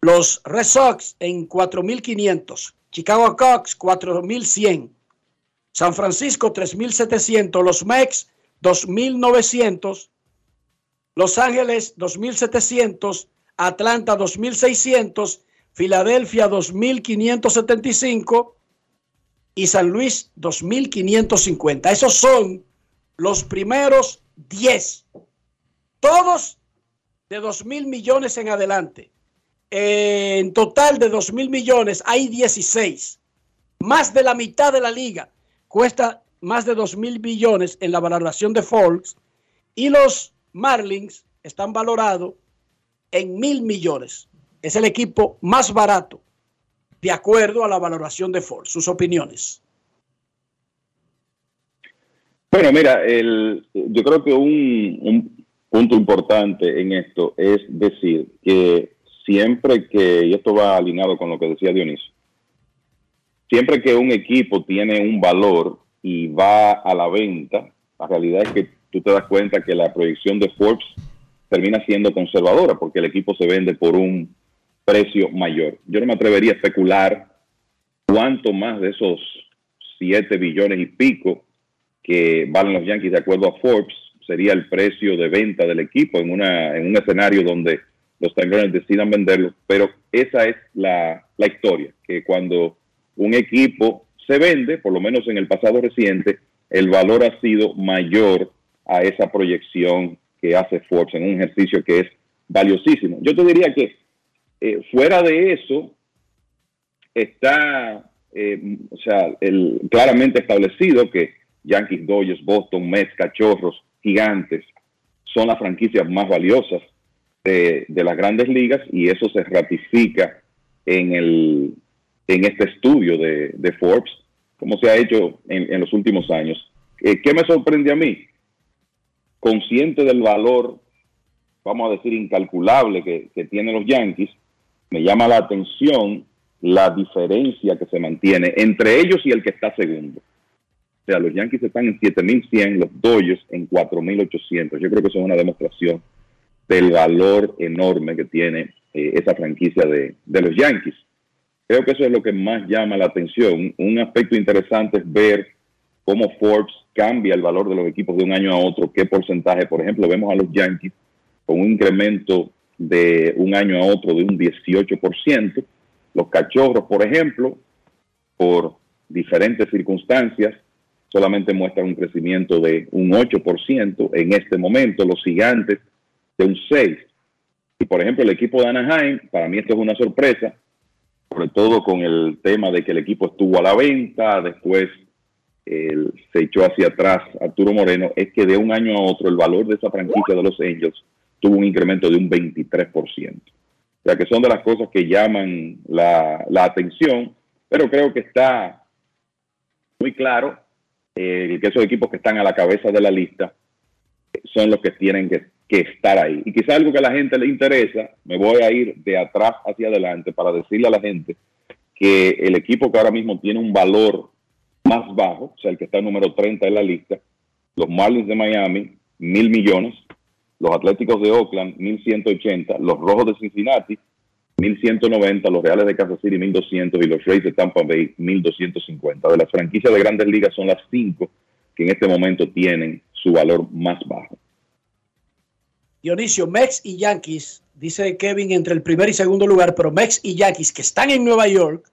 S4: Los Red Sox en 4.500. Chicago Cubs 4.100. San Francisco 3.700. Los Mex 2.900. Los Ángeles 2.700, Atlanta 2.600, Filadelfia 2.575 y San Luis 2.550. Esos son los primeros 10. Todos de 2.000 millones en adelante. En total de 2.000 millones hay 16. Más de la mitad de la liga cuesta más de 2.000 millones en la valoración de Forbes y los Marlins están valorados en mil millones. Es el equipo más barato de acuerdo a la valoración de Ford. Sus opiniones.
S26: Bueno, mira, el, yo creo que un, un punto importante en esto es decir que siempre que, y esto va alineado con lo que decía Dionisio, siempre que un equipo tiene un valor y va a la venta, la realidad es que tú te das cuenta que la proyección de Forbes termina siendo conservadora porque el equipo se vende por un precio mayor. Yo no me atrevería a especular cuánto más de esos 7 billones y pico que valen los Yankees de acuerdo a Forbes sería el precio de venta del equipo en, una, en un escenario donde los Tigers decidan venderlo. Pero esa es la, la historia, que cuando un equipo se vende, por lo menos en el pasado reciente, el valor ha sido mayor a esa proyección que hace Forbes en un ejercicio que es valiosísimo. Yo te diría que eh, fuera de eso está, eh, o sea, el, claramente establecido que Yankees, Dodgers, Boston, Mets, Cachorros, Gigantes son las franquicias más valiosas de, las grandes ligas y eso se ratifica en, el, en este estudio de, Forbes, como se ha hecho en, los últimos años. Eh, ¿Qué me sorprende a mí? Consciente del valor, vamos a decir, incalculable que, que tienen los Yankees, me llama la atención la diferencia que se mantiene entre ellos y el que está segundo. O sea, los Yankees están en 7.100, los Dodgers en 4.800. Yo creo que eso es una demostración del valor enorme que tiene eh, esa franquicia de, de, los Yankees. Creo que eso es lo que más llama la atención. Un aspecto interesante es ver cómo Forbes cambia el valor de los equipos de un año a otro, qué porcentaje, por ejemplo, vemos a los Yankees con un incremento de un año a otro de un 18%. Los cachorros, por ejemplo, por diferentes circunstancias, solamente muestran un crecimiento de un 8% en este momento. Los gigantes de un 6%. Y por ejemplo, el equipo de Anaheim, para mí esto es una sorpresa, sobre todo con el tema de que el equipo estuvo a la venta, después se echó hacia atrás Arturo Moreno, es que de un año a otro el valor de esa franquicia de los Angels tuvo un incremento de un 23%. O sea que son de las cosas que llaman la, atención, pero creo que está muy claro eh, que esos equipos que están a la cabeza de la lista son los que tienen que, que estar ahí. Y quizá algo que a la gente le interesa, me voy a ir de atrás hacia adelante para decirle a la gente que el equipo que ahora mismo tiene un valor más bajo, o sea, el que está número 30 en la lista, los Marlins de Miami, mil millones, los Atléticos de Oakland, 1180, los Rojos de Cincinnati, 1190, los Reales de Kansas City, 1200 y los Rays de Tampa Bay, 1250. De las franquicias de grandes ligas son las cinco que en este momento tienen su valor más bajo.
S4: Dionisio, Mex y Yankees, dice Kevin, entre el primer y segundo lugar, pero Mex y Yankees que están en Nueva York,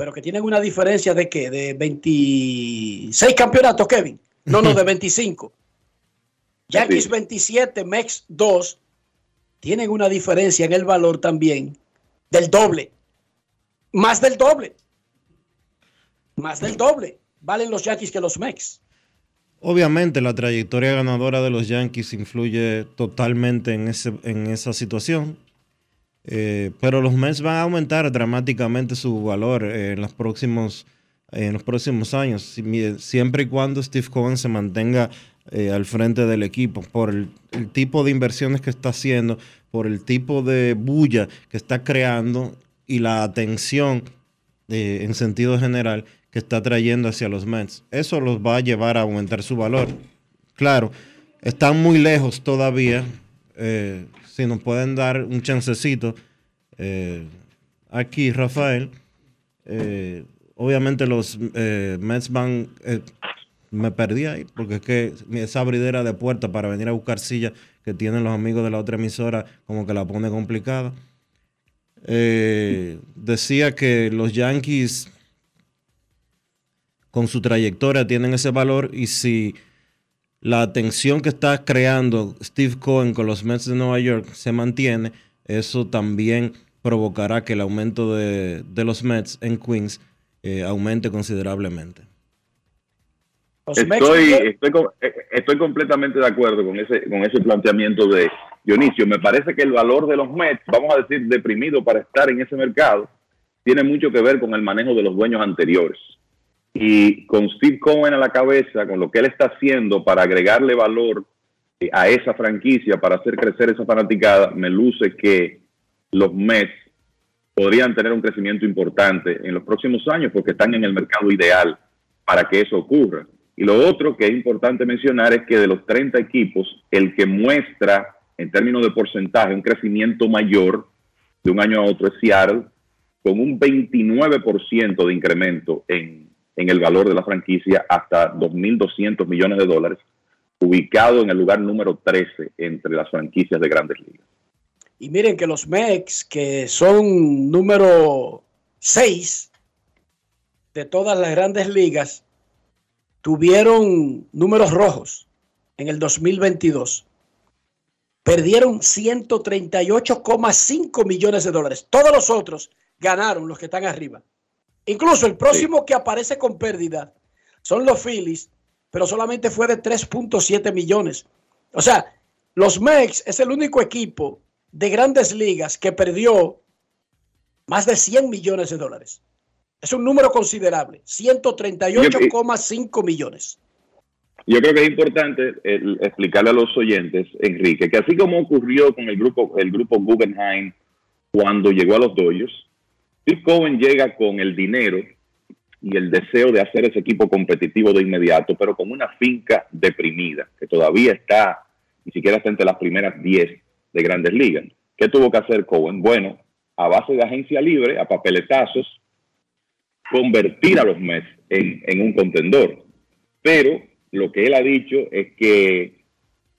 S4: pero que tienen una diferencia de qué? De 26 campeonatos, Kevin. No, no, de 25. Yankees 27, Mex 2, tienen una diferencia en el valor también del doble. Más del doble. Más del doble. Valen los Yankees que los Mex.
S1: Obviamente la trayectoria ganadora de los Yankees influye totalmente en, ese, en esa situación. Eh, pero los Mets van a aumentar dramáticamente su valor en, los próximos, en los próximos años, siempre y cuando Steve Cohen se mantenga eh, al frente del equipo, por el, tipo de inversiones que está haciendo, por el tipo de bulla que está creando y la atención eh, en sentido general que está trayendo hacia los Mets. Eso los va a llevar a aumentar su valor. Claro, están muy lejos todavía. Eh, si nos pueden dar un chancecito aquí, Rafael. obviamente los Mets van me perdí ahí, porque es que esa abridera de puerta para venir a buscar sillas que tienen los amigos de la otra emisora, como que la pone complicada. Eh, decía que los Yankees, con su trayectoria, tienen ese valor y si la atención que está creando Steve Cohen con los Mets de Nueva York se mantiene, eso también provocará que el aumento de, los Mets en Queens eh, aumente considerablemente.
S26: Estoy, estoy, eh, estoy completamente de acuerdo con ese, con ese planteamiento de Dionisio. Me parece que el valor de los Mets, vamos a decir, deprimido para estar en ese mercado, tiene mucho que ver con el manejo de los dueños anteriores. Y con Steve Cohen a la cabeza, con lo que él está haciendo para agregarle valor eh, a esa franquicia, para hacer crecer esa fanaticada, me luce que los Mets podrían tener un crecimiento importante en los próximos años porque están en el mercado ideal para que eso ocurra. Y lo otro que es importante mencionar es que de los 30 equipos, el que muestra en términos de porcentaje un crecimiento mayor de un año a otro es Seattle, con un 29% de incremento en, en el valor de la franquicia hasta 2.200 millones de dólares, ubicado en el lugar número 13 entre las franquicias de grandes ligas.
S4: Y miren que los Mex, que son número 6 de todas las grandes ligas tuvieron números rojos en el 2022. Perdieron 138,5 millones de dólares. Todos los otros ganaron, los que están arriba. Incluso el próximo que aparece con pérdida son los Phillies, pero solamente fue de 3.7 millones. O sea, los Mex es el único equipo de grandes ligas que perdió más de 100 millones de dólares. Es un número considerable, 138,5 millones.
S26: Yo creo que es importante el, explicarle a los oyentes, Enrique, que así como ocurrió con el grupo, el grupo Guggenheim cuando llegó a los Dodgers, Cohen llega con el dinero y el deseo de hacer ese equipo competitivo de inmediato, pero con una finca deprimida, que todavía está, ni siquiera está entre las primeras 10 de grandes ligas. ¿Qué tuvo que hacer Cohen? Bueno, a base de agencia libre, a papeletazos, convertir a los Mets en, en un contendor. Pero lo que él ha dicho es que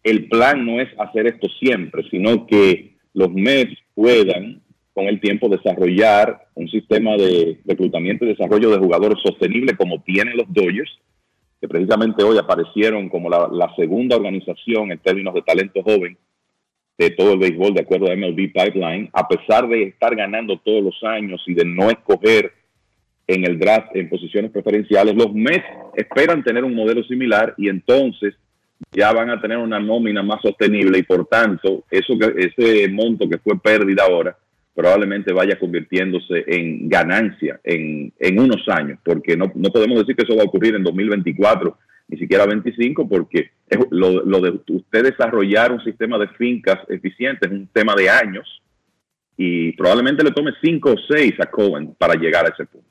S26: el plan no es hacer esto siempre, sino que los Mets puedan con el tiempo desarrollar un sistema de reclutamiento y desarrollo de jugadores sostenible como tienen los Dodgers, que precisamente hoy aparecieron como la, segunda organización en términos de talento joven de todo el béisbol, de acuerdo a MLB Pipeline, a pesar de estar ganando todos los años y de no escoger en el draft en posiciones preferenciales, los Mets esperan tener un modelo similar y entonces ya van a tener una nómina más sostenible y por tanto eso que ese monto que fue pérdida ahora probablemente vaya convirtiéndose en ganancia en, en unos años, porque no, no, podemos decir que eso va a ocurrir en 2024, ni siquiera 25, porque lo, de usted desarrollar un sistema de fincas eficiente es un tema de años y probablemente le tome 5 o 6 a Cohen para llegar a ese punto.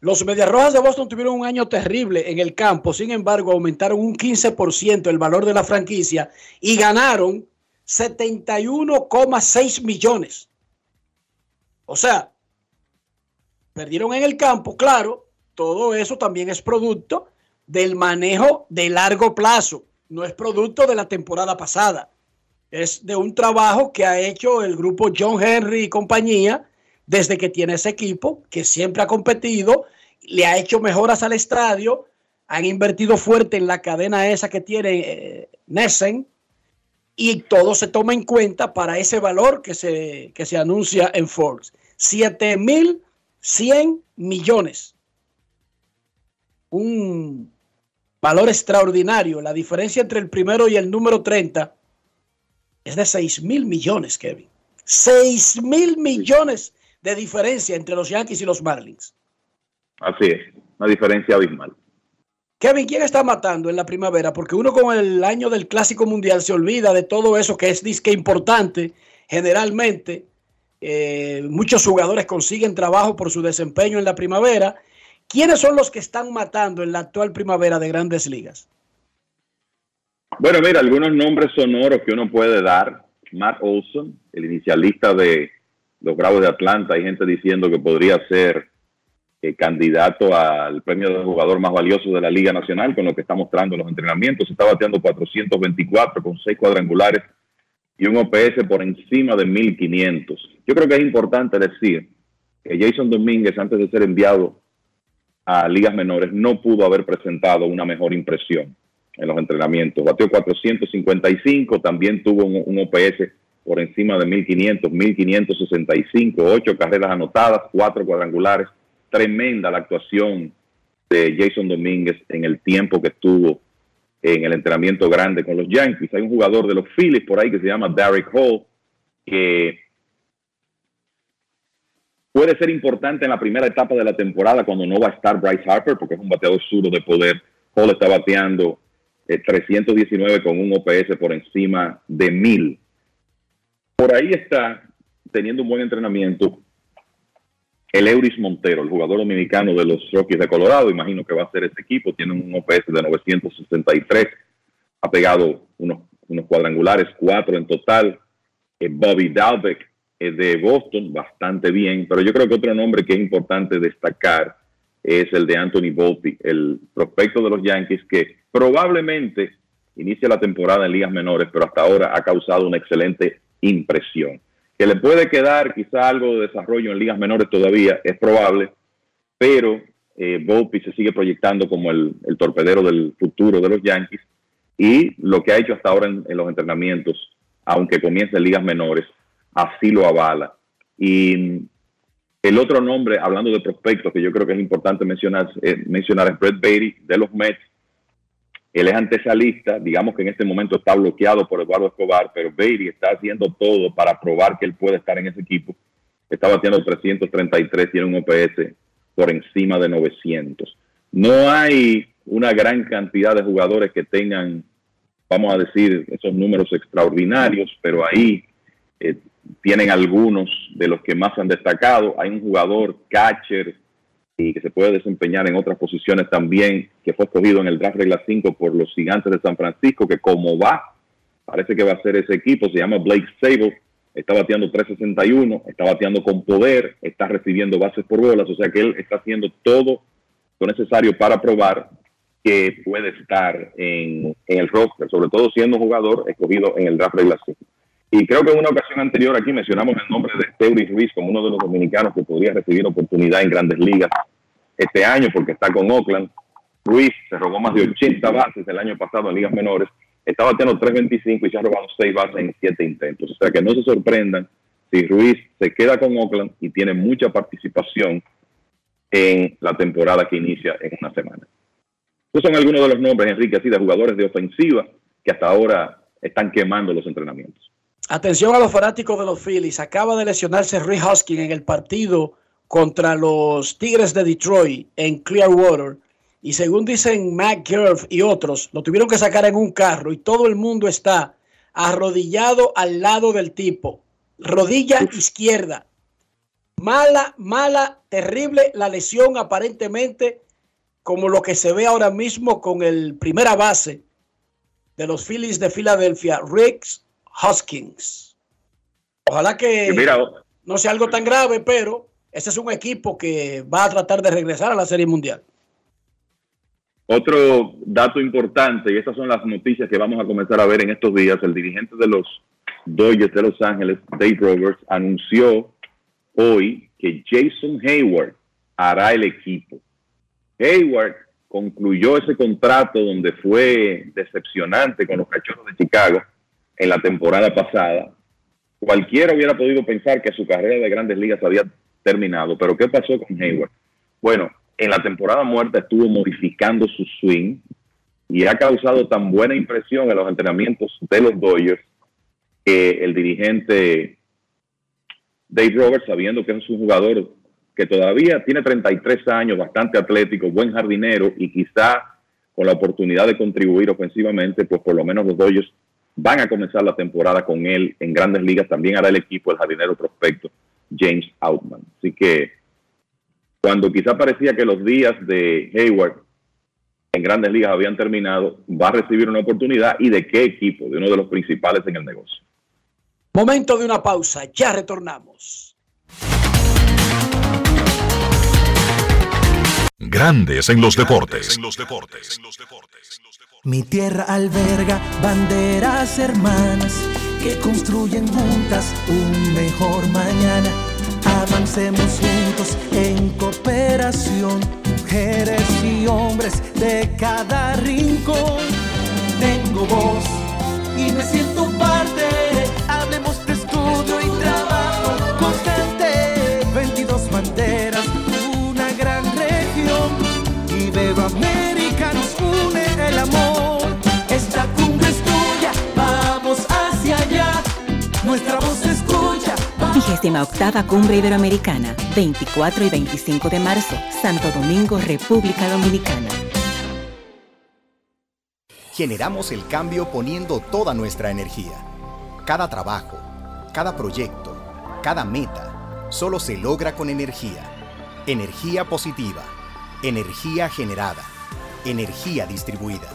S4: Los Medias Rojas de Boston tuvieron un año terrible en el campo, sin embargo aumentaron un 15% el valor de la franquicia y ganaron 71,6 millones. O sea, perdieron en el campo, claro, todo eso también es producto del manejo de largo plazo, no es producto de la temporada pasada, es de un trabajo que ha hecho el grupo John Henry y compañía desde que tiene ese equipo, que siempre ha competido, le ha hecho mejoras al estadio, han invertido fuerte en la cadena esa que tiene eh, Nessen, y todo se toma en cuenta para ese valor que se, que se anuncia en Forbes. 7.100 millones. Un valor extraordinario. La diferencia entre el primero y el número 30 es de 6 mil millones, Kevin. 6 mil millones de diferencia entre los Yankees y los Marlins.
S26: Así es, una diferencia abismal.
S4: Kevin, ¿quién está matando en la primavera? Porque uno con el año del Clásico Mundial se olvida de todo eso que es disque importante generalmente eh, muchos jugadores consiguen trabajo por su desempeño en la primavera. ¿Quiénes son los que están matando en la actual primavera de grandes ligas?
S26: Bueno, mira, algunos nombres sonoros que uno puede dar. Matt Olson, el inicialista de los Bravos de Atlanta. Hay gente diciendo que podría ser eh, candidato al premio de jugador más valioso de la Liga Nacional con lo que está mostrando en los entrenamientos. Está bateando 424 con seis cuadrangulares y un OPS por encima de 1500. Yo creo que es importante decir que Jason Domínguez, antes de ser enviado a ligas menores, no pudo haber presentado una mejor impresión en los entrenamientos. Bateó 455, también tuvo un, OPS por encima de 1500, 1565, ocho carreras anotadas, cuatro cuadrangulares. Tremenda la actuación de Jason Domínguez en el tiempo que estuvo en el entrenamiento grande con los Yankees. Hay un jugador de los Phillies por ahí que se llama Derek Hall, que puede ser importante en la primera etapa de la temporada cuando no va a estar Bryce Harper, porque es un bateador zurdo de poder. Hall está bateando 319 eh, con un OPS por encima de 1000. Por ahí está teniendo un buen entrenamiento el Euris Montero, el jugador dominicano de los Rockies de Colorado, imagino que va a ser ese equipo, tiene un OPS de 963, ha pegado unos, cuadrangulares, cuatro en total. Eh, Bobby Dalbeck de Boston, bastante bien, pero yo creo que otro nombre que es importante destacar es el de Anthony Volpe, el prospecto de los Yankees, que probablemente inicia la temporada en ligas menores, pero hasta ahora ha causado una excelente impresión. Que le puede quedar quizá algo de desarrollo en ligas menores todavía, es probable, pero eh, Volpi se sigue proyectando como el, el torpedero del futuro de los Yankees y lo que ha hecho hasta ahora en, en los entrenamientos, aunque comience en ligas menores, así lo avala. Y el otro nombre, hablando de prospectos, que yo creo que es importante mencionar, eh, mencionar es Brett Beatty de los Mets. Él es ante esa lista, digamos que en este momento está bloqueado por Eduardo Escobar, pero Beatty está haciendo todo para probar que él puede estar en ese equipo. Está batiendo 333, tiene un OPS por encima de 900. No hay una gran cantidad de jugadores que tengan, vamos a decir, esos números extraordinarios, pero ahí eh, tienen algunos de los que más han destacado. Hay un jugador catcher y que se puede desempeñar en otras posiciones también, que fue escogido en el draft regla 5 por los gigantes de San Francisco, que como va, parece que va a ser ese equipo, se llama Blake Sable, está bateando 361, está bateando con poder, está recibiendo bases por bolas, o sea que él está haciendo todo lo necesario para probar que puede estar en, en el roster, sobre todo siendo un jugador escogido en el draft regla 5. Y creo que en una ocasión anterior aquí mencionamos el nombre de Teuris Ruiz como uno de los dominicanos que podría recibir oportunidad en grandes ligas este año porque está con Oakland. Ruiz se robó más de 80 bases el año pasado en ligas menores. Está bateando 3.25 y se ha robado 6 bases en 7 intentos. O sea que no se sorprendan si Ruiz se queda con Oakland y tiene mucha participación en la temporada que inicia en una semana. Estos son algunos de los nombres, Enrique, así de jugadores de ofensiva que hasta ahora están quemando los entrenamientos.
S4: Atención a los fanáticos de los Phillies. Acaba de lesionarse Rick Hoskin en el partido contra los Tigres de Detroit en Clearwater. Y según dicen Matt Gerf y otros, lo tuvieron que sacar en un carro y todo el mundo está arrodillado al lado del tipo. Rodilla izquierda. Mala, mala, terrible la lesión aparentemente como lo que se ve ahora mismo con el primera base de los Phillies de Filadelfia, Riggs Hoskins. Ojalá que no sea algo tan grave, pero ese es un equipo que va a tratar de regresar a la Serie Mundial.
S26: Otro dato importante, y estas son las noticias que vamos a comenzar a ver en estos días, el dirigente de los Dodgers de Los Ángeles, Dave Roberts, anunció hoy que Jason Hayward hará el equipo. Hayward concluyó ese contrato donde fue decepcionante con los cachorros de Chicago en la temporada pasada. Cualquiera hubiera podido pensar que su carrera de grandes ligas había terminado, pero ¿qué pasó con Hayward? Bueno, en la temporada muerta estuvo modificando su swing y ha causado tan buena impresión en los entrenamientos de los Dodgers que el dirigente Dave Roberts, sabiendo que es un jugador que todavía tiene 33 años, bastante atlético, buen jardinero y quizá con la oportunidad de contribuir ofensivamente, pues por lo menos los Dodgers van a comenzar la temporada con él en grandes ligas. También hará el equipo el jardinero prospecto James Outman. Así que cuando quizá parecía que los días de Hayward en grandes ligas habían terminado, va a recibir una oportunidad y de qué equipo, de uno de los principales en el negocio.
S4: Momento de una pausa, ya retornamos.
S3: Grandes en los deportes.
S13: Mi tierra alberga banderas hermanas que construyen juntas un mejor mañana. Avancemos juntos en cooperación, mujeres y hombres de cada rincón. Tengo voz y me siento parte. 38 Cumbre
S14: Iberoamericana, 24 y 25 de marzo, Santo Domingo, República Dominicana.
S27: Generamos el cambio poniendo toda nuestra energía. Cada trabajo, cada proyecto, cada meta, solo se logra con energía. Energía positiva, energía generada, energía distribuida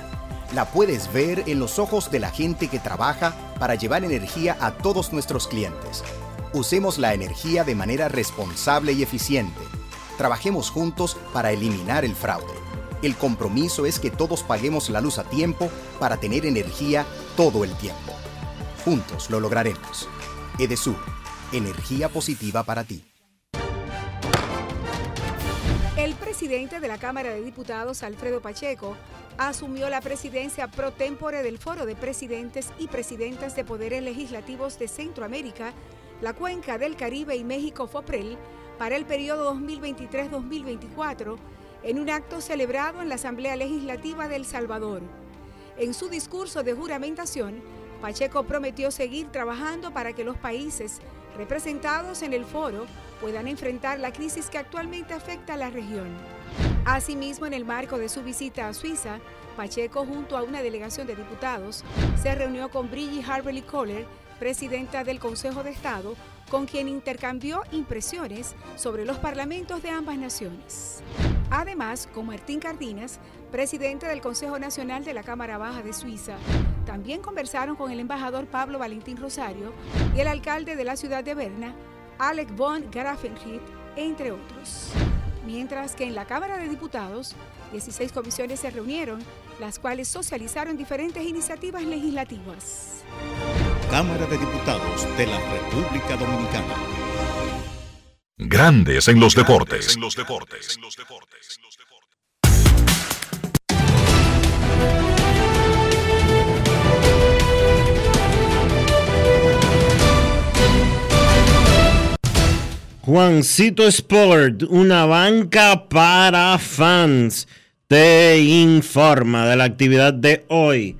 S27: la puedes ver en los ojos de la gente que trabaja para llevar energía a todos nuestros clientes. Usemos la energía de manera responsable y eficiente. Trabajemos juntos para eliminar el fraude. El compromiso es que todos paguemos la luz a tiempo para tener energía todo el tiempo. Juntos lo lograremos. Edesur, energía positiva para ti.
S17: El presidente de la Cámara de Diputados, Alfredo Pacheco, asumió la presidencia pro tempore del Foro de Presidentes y Presidentas de Poderes Legislativos de Centroamérica, la Cuenca del Caribe y México FOPREL para el periodo 2023-2024 en un acto celebrado en la Asamblea Legislativa de El Salvador. En su discurso de juramentación, Pacheco prometió seguir trabajando para que los países representados en el foro puedan enfrentar la crisis que actualmente afecta a la región. Asimismo, en el marco de su visita a Suiza, Pacheco, junto a una delegación de diputados, se reunió con Brigitte Harberly Kohler, presidenta del Consejo de Estado, con quien intercambió impresiones sobre los parlamentos de ambas naciones. Además, con Martín Cardinas, presidente del Consejo Nacional de la Cámara Baja de Suiza, también conversaron con el embajador Pablo Valentín Rosario y el alcalde de la ciudad de Berna, Alec von Grafenried, entre otros. Mientras que en la Cámara de Diputados, 16 comisiones se reunieron, las cuales socializaron diferentes iniciativas legislativas.
S25: Cámara de Diputados de la República Dominicana.
S3: Grandes en los deportes.
S1: Juancito Sport, una banca para fans, te informa de la actividad de hoy.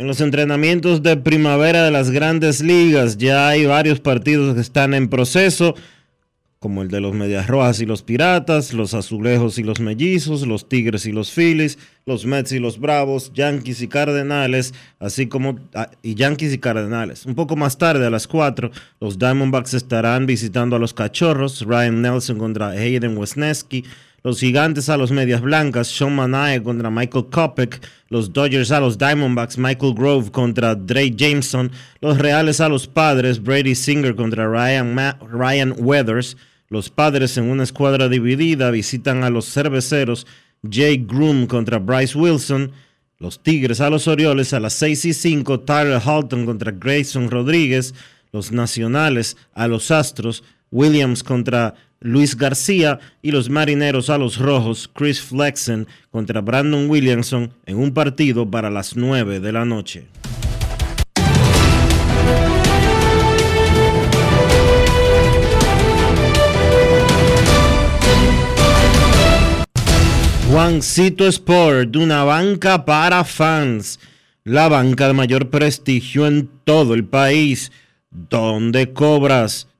S1: En los entrenamientos de primavera de las grandes ligas ya hay varios partidos que están en proceso como el de los Medias Rojas y los Piratas, los Azulejos y los Mellizos, los Tigres y los Phillies, los Mets y los Bravos, Yankees y Cardenales, así como ah, y Yankees y Cardenales. Un poco más tarde, a las 4, los Diamondbacks estarán visitando a los Cachorros, Ryan Nelson contra Hayden Wesneski, los Gigantes a los Medias Blancas, Sean Manae contra Michael Kopek, los Dodgers a los Diamondbacks, Michael Grove contra Dre Jameson, los Reales a los Padres, Brady Singer contra Ryan, Ryan Weathers, los padres en una escuadra dividida visitan a los cerveceros Jay Groom contra Bryce Wilson. Los Tigres a los Orioles a las 6 y 5. Tyler Halton contra Grayson Rodríguez. Los Nacionales a los Astros. Williams contra Luis García. Y los Marineros a los Rojos. Chris Flexen contra Brandon Williamson en un partido para las 9 de la noche. Juancito Sport, una banca para fans, la banca de mayor prestigio en todo el país, donde cobras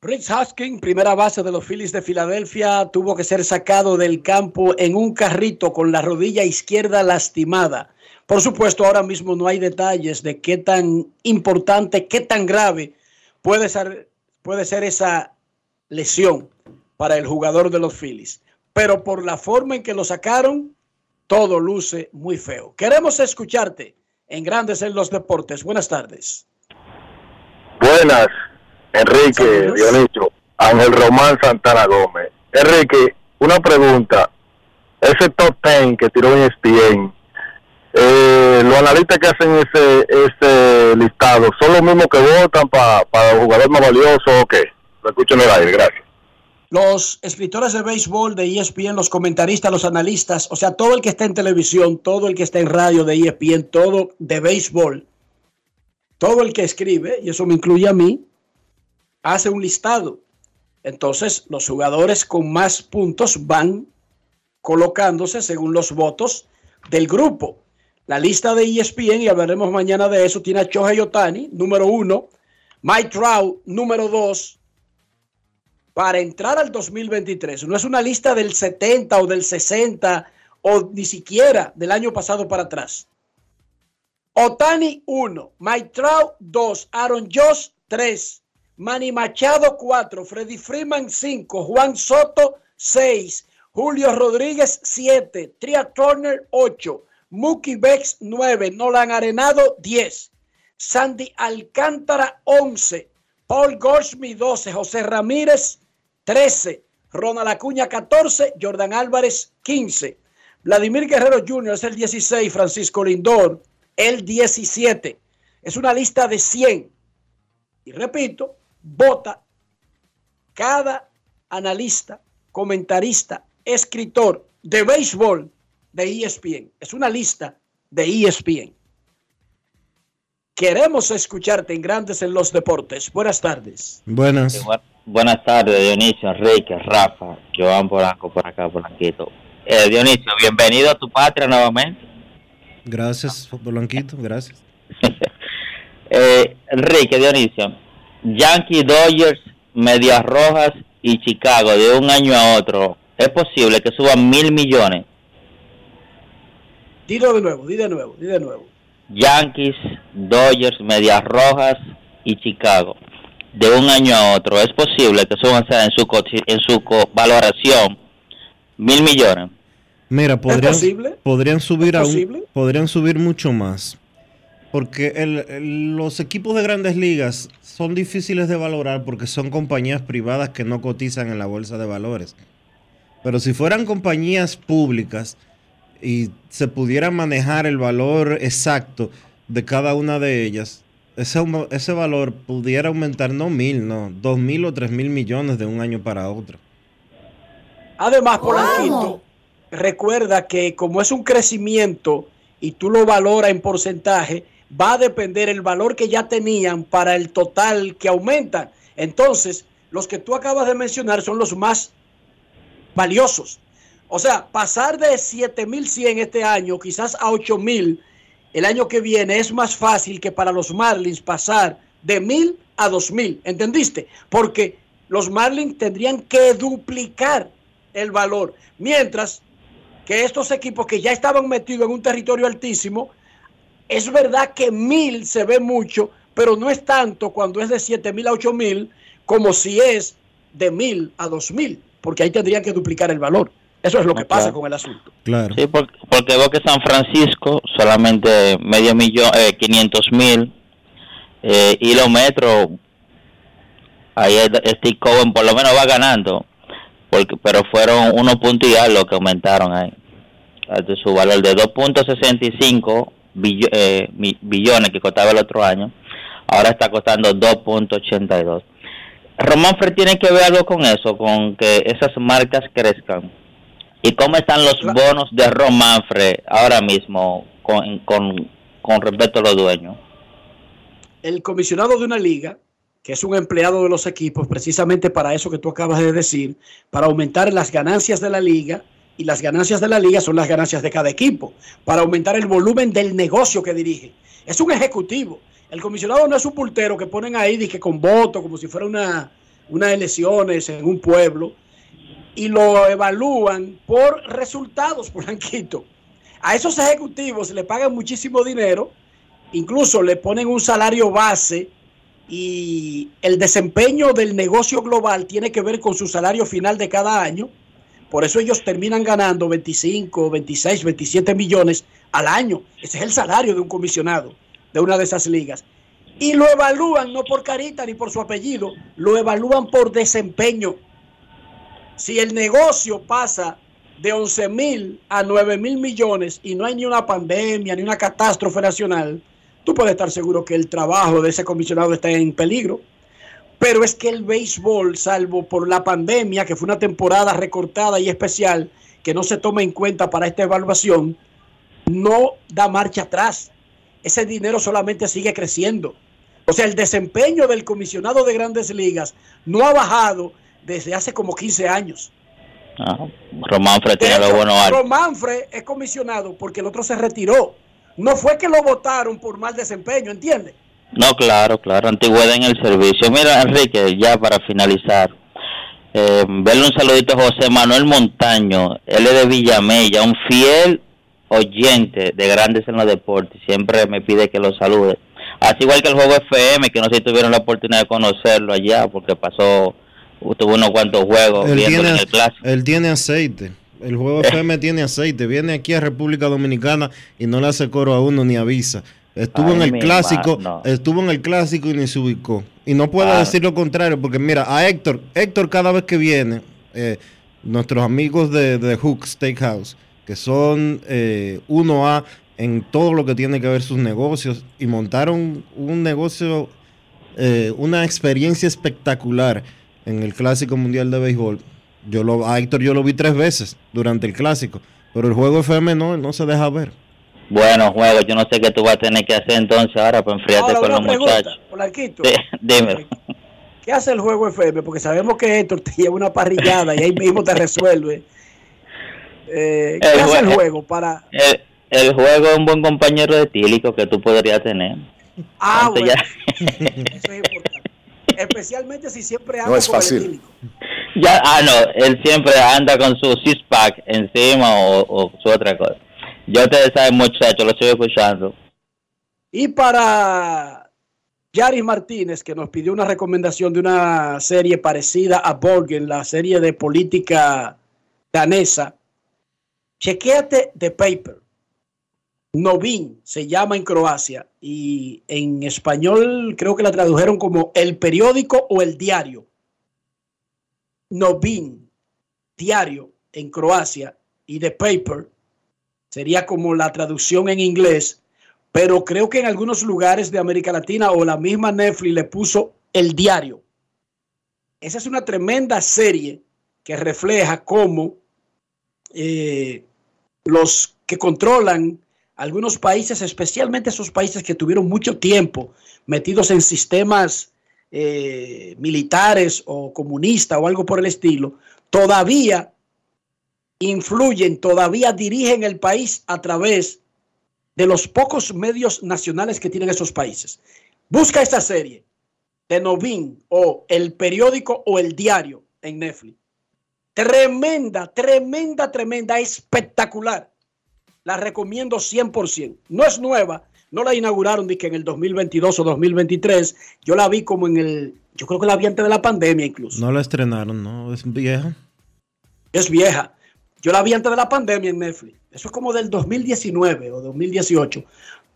S4: Rich Husking, primera base de los Phillies de Filadelfia, tuvo que ser sacado del campo en un carrito con la rodilla izquierda lastimada. Por supuesto, ahora mismo no hay detalles de qué tan importante, qué tan grave puede ser, puede ser esa lesión para el jugador de los Phillies. Pero por la forma en que lo sacaron, todo luce muy feo. Queremos escucharte en Grandes en los Deportes. Buenas tardes.
S19: Buenas, Enrique, Dionisio, Ángel Román Santana Gómez. Enrique, una pregunta.
S28: ese top 10 que tiró en ESPN, eh, los analistas que hacen ese ese listado, ¿son los mismos que votan para el jugador más valioso o qué? Lo escucho en el aire, gracias.
S4: Los escritores de béisbol de ESPN, los comentaristas, los analistas, o sea, todo el que está en televisión, todo el que está en radio de ESPN, todo de béisbol, todo el que escribe, y eso me incluye a mí, hace un listado. Entonces, los jugadores con más puntos van colocándose según los votos del grupo. La lista de ESPN, y hablaremos mañana de eso, tiene a Shohei Otani, número uno, Mike Trout, número dos, para entrar al 2023. No es una lista del 70 o del 60 o ni siquiera del año pasado para atrás. Otani 1, Mike Trout 2, Aaron Josh 3, Manny Machado 4, Freddy Freeman 5, Juan Soto 6, Julio Rodríguez 7, Tria Turner 8, Mookie Becks 9, Nolan Arenado 10, Sandy Alcántara 11, Paul Goldschmidt 12, José Ramírez 13, Ronald Acuña 14, Jordan Álvarez 15, Vladimir Guerrero Jr. es el 16, Francisco Lindor el 17. Es una lista de 100. Y repito, vota cada analista, comentarista, escritor de béisbol de ESPN. Es una lista de ESPN. Queremos escucharte en Grandes en los Deportes. Buenas tardes.
S1: Buenas.
S29: Buenas tardes, Dionisio, Enrique, Rafa, Joan Polanco por acá, Polanquito. Eh, Dionisio, bienvenido a tu patria nuevamente.
S1: Gracias, Polanquito, gracias.
S29: Eh, Enrique, Dionisio, Yankee, Dodgers, Medias Rojas y Chicago de un año a otro, ¿es posible que suban mil millones?
S4: Dilo de nuevo, di de nuevo, di de nuevo.
S29: Yankees, Dodgers, Medias Rojas y Chicago de un año a otro, ¿es posible que suban en su, en su valoración mil millones?
S1: Mira, podrían,
S29: posible?
S1: podrían subir
S29: ¿Es
S1: aún- podrían subir mucho más. Porque el- el- los equipos de grandes ligas son difíciles de valorar porque son compañías privadas que no cotizan en la bolsa de valores. Pero si fueran compañías públicas y se pudiera manejar el valor exacto de cada una de ellas, ese, ese valor pudiera aumentar no mil, no, dos mil o tres mil millones de un año para otro.
S4: Además, Polanquito, recuerda que como es un crecimiento y tú lo valoras en porcentaje, va a depender el valor que ya tenían para el total que aumenta. Entonces, los que tú acabas de mencionar son los más valiosos. O sea, pasar de 7100 este año, quizás a 8000 el año que viene, es más fácil que para los Marlins pasar de 1000 a 2000. ¿Entendiste? Porque los Marlins tendrían que duplicar el valor. Mientras que estos equipos que ya estaban metidos en un territorio altísimo, es verdad que 1000 se ve mucho, pero no es tanto cuando es de 7000 a 8000 como si es de 1000 a 2000, porque ahí tendrían que duplicar el valor. Eso es lo que pasa
S29: claro.
S4: con el asunto.
S1: Claro.
S29: Sí, porque, porque veo que San Francisco solamente medio millón, eh, 500 mil, eh, y los metros, ahí es- Steve Cohen por lo menos va ganando, porque pero fueron unos puntos y algo que aumentaron ahí, de su valor de 2.65 billo- eh, billones que costaba el otro año, ahora está costando 2.82. Román Fer tiene que ver algo con eso, con que esas marcas crezcan. ¿Y cómo están los bonos de Ron Manfred ahora mismo con, con, con respecto a los dueños?
S4: el comisionado de una liga, que es un empleado de los equipos, precisamente para eso que tú acabas de decir, para aumentar las ganancias de la liga, y las ganancias de la liga son las ganancias de cada equipo, para aumentar el volumen del negocio que dirige. Es un ejecutivo. El comisionado no es un pultero que ponen ahí dije, con voto, como si fuera una, unas elecciones en un pueblo, y lo evalúan por resultados, Polanquito. A esos ejecutivos le pagan muchísimo dinero, incluso le ponen un salario base y el desempeño del negocio global tiene que ver con su salario final de cada año. Por eso ellos terminan ganando 25, 26, 27 millones al año. Ese es el salario de un comisionado de una de esas ligas. Y lo evalúan no por carita ni por su apellido, lo evalúan por desempeño. Si el negocio pasa de 11 mil a 9 mil millones y no hay ni una pandemia ni una catástrofe nacional, tú puedes estar seguro que el trabajo de ese comisionado está en peligro. Pero es que el béisbol, salvo por la pandemia, que fue una temporada recortada y especial, que no se toma en cuenta para esta evaluación, no da marcha atrás. Ese dinero solamente sigue creciendo. O sea, el desempeño del comisionado de grandes ligas no ha bajado desde hace como 15 años.
S29: Ah, Románfre
S4: De
S29: tiene lo bueno.
S4: Románfre es comisionado porque el otro se retiró. No fue que lo votaron por mal desempeño, ¿entiendes?
S29: No, claro, claro, antigüedad en el servicio. Mira, Enrique, ya para finalizar, eh, verle un saludito a José Manuel Montaño, él es de Villamella, un fiel oyente de Grandes en los Deportes, siempre me pide que lo salude. Así igual que el juego FM, que no sé si tuvieron la oportunidad de conocerlo allá, porque pasó, tuvo unos cuantos juegos
S1: Él tiene,
S29: en el clásico.
S1: él tiene aceite. El juego FM tiene aceite. Viene aquí a República Dominicana y no le hace coro a uno ni avisa. Estuvo
S29: Ay,
S1: en el clásico, estuvo en el clásico y ni se ubicó. Y no puedo
S29: Ah.
S1: decir lo contrario, porque mira, a Héctor, Héctor cada vez que viene, eh, nuestros amigos de, de Hook Steakhouse, que son eh, 1A en todo lo que tiene que ver sus negocios, y montaron un negocio, eh, una experiencia espectacular en el Clásico Mundial de Béisbol. Yo lo, a Héctor yo lo vi tres veces durante el clásico, pero el juego FM no, no se deja ver.
S29: Bueno, juego, yo no sé qué tú vas a tener que hacer entonces ahora para enfriarte
S4: Ahora,
S29: con los
S4: pregunta,
S29: muchachos.
S4: Polanquito.
S29: Sí, dímelo.
S4: ¿Qué hace el juego FM? Porque sabemos que Héctor te lleva una parrillada y ahí mismo te resuelve. Eh, ¿Qué
S29: El
S4: hace el
S29: jue-
S4: juego para...?
S29: El, el juego es un buen compañero de tílico que tú podrías tener.
S4: Ah,
S29: Entonces
S4: bueno. Eso es importante. Especialmente si siempre anda
S29: No es
S4: con el
S29: fácil.
S4: etílico.
S29: Ya, ah, no, él siempre anda con su six pack encima o, o su otra cosa. Yo ustedes saben, muchachos, lo estoy escuchando.
S4: Y para Yaris Martínez, que nos pidió una recomendación de una serie parecida a Borgen, la serie de política danesa, chequéate The Paper. Novin se llama en Croacia y en español creo que la tradujeron como el periódico o el diario. Novin, diario en Croacia y The Paper sería como la traducción en inglés, pero creo que en algunos lugares de América Latina o la misma Netflix le puso el diario. Esa es una tremenda serie que refleja cómo eh, los que controlan algunos países, especialmente esos países que tuvieron mucho tiempo metidos en sistemas eh, militares o comunistas o algo por el estilo, todavía influyen, todavía dirigen el país a través de los pocos medios nacionales que tienen esos países. Busca esta serie de Novin o el periódico o el diario en Netflix. Tremenda, tremenda, tremenda, espectacular. La recomiendo 100%. No es nueva, no la inauguraron ni que en el 2022 o 2023. Yo la vi como en el, yo creo que la vi antes de la pandemia incluso.
S1: No la estrenaron, no, es vieja.
S4: Es vieja. Yo la vi antes de la pandemia en Netflix. Eso es como del 2019 o 2018.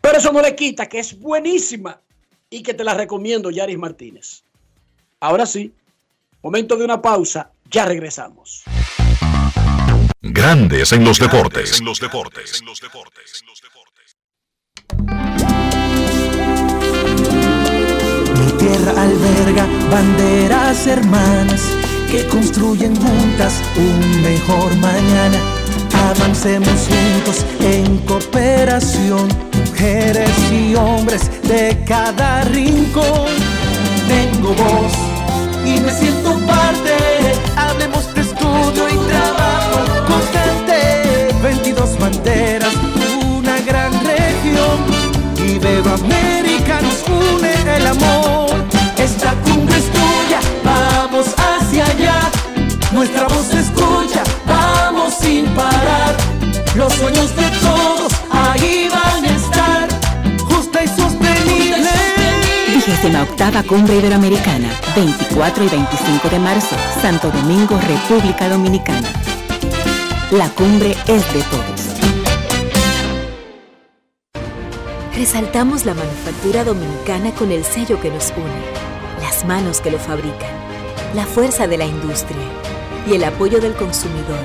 S4: Pero eso no le quita que es buenísima y que te la recomiendo, Yaris Martínez. Ahora sí, momento de una pausa, ya regresamos.
S3: Grandes en los deportes.
S11: En los deportes.
S13: Mi tierra alberga banderas hermanas que construyen juntas un mejor mañana. Avancemos juntos en cooperación, mujeres y hombres de cada rincón. Tengo voz y me siento
S14: octava Cumbre Iberoamericana, 24 y 25 de marzo, Santo Domingo, República Dominicana. La cumbre es de todos.
S16: Resaltamos la manufactura dominicana con el sello que nos une, las manos que lo fabrican, la fuerza de la industria y el apoyo del consumidor,